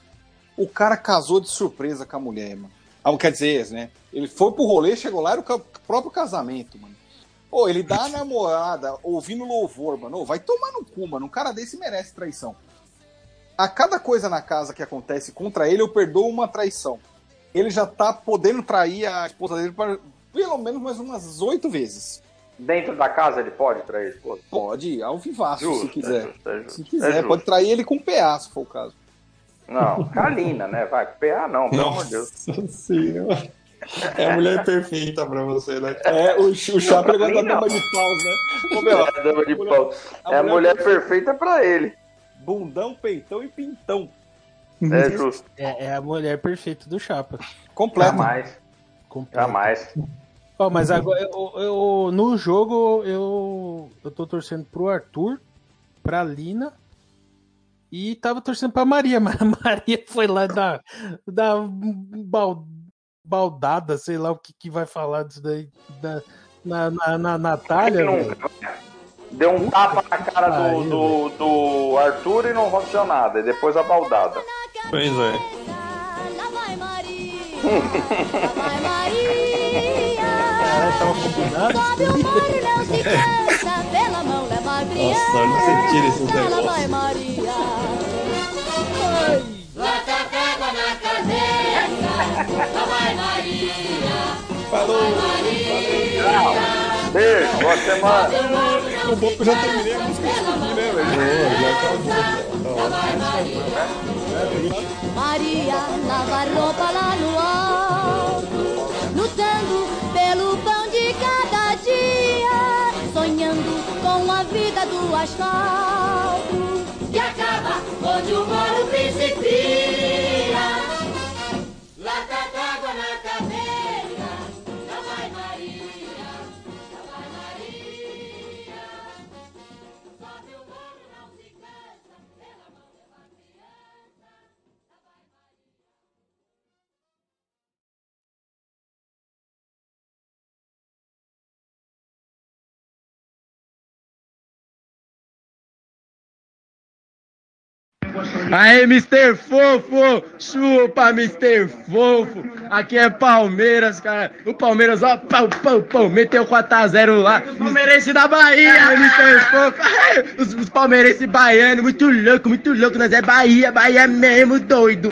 O cara casou de surpresa com a mulher, mano. Ah, quer dizer, né? Ele foi pro rolê, chegou lá, era o próprio casamento, mano. Ô, ele dá a (laughs) namorada ouvindo louvor, mano. Ô, vai tomar no cu, mano. Um cara desse merece traição. A cada coisa na casa que acontece contra ele, eu perdoo uma traição. Ele já tá podendo trair a esposa dele para pelo menos mais umas oito vezes. Dentro da casa ele pode trair a esposa? Pode, ao vivaço, Justo, se quiser. é justo, é justo, se é quiser, justo. pode trair ele com PA, se for o caso. Não, Kalina, né? Vai, PA não, pelo amor de Deus. Nossa senhora. É a mulher perfeita pra você, né? É, o, o Chapa pra levanta mim, a dama de paus, né? Ô, meu, É, dama de pau. a É a mulher mulher perfeita pra ele. bundão, peitão e pintão. É justo. É, é a mulher perfeita do Chapa. Completo. Jamais. Completo. Jamais. Ó, mas agora, eu, eu- no jogo, eu, eu tô torcendo pro Arthur, pra Lina e tava torcendo pra Maria, (laughs) mas a Maria foi lá dar, dar bal- baldada, sei lá o que, que vai falar disso daí, da, na, na, na Natália. Deu um tapa na cara do, do, do Arthur e não aconteceu nada. E depois a baldada. Pois é. Caralho, tava combinado? Nossa, onde você tira esses negócios? Maria. Lá tá água na cabeça, lá vai Maria. Falou! Beijo, boa semana. O bom que eu já terminei a música aqui, né, velho? já acabou. Maria lava roupa lá no alto, lutando pelo pão de cada dia, sonhando com a vida do asfalto, Aê, Mr. Fofo! Chupa, Mr. Fofo! Aqui é Palmeiras, cara. O Palmeiras, ó, pau, pau, pau, meteu 4x0 lá. Palmeirense da Bahia, Mr. Fofo! Ai, Os, os palmeirenses baianos, muito louco, muito louco. Nós é Bahia, Bahia mesmo, doido.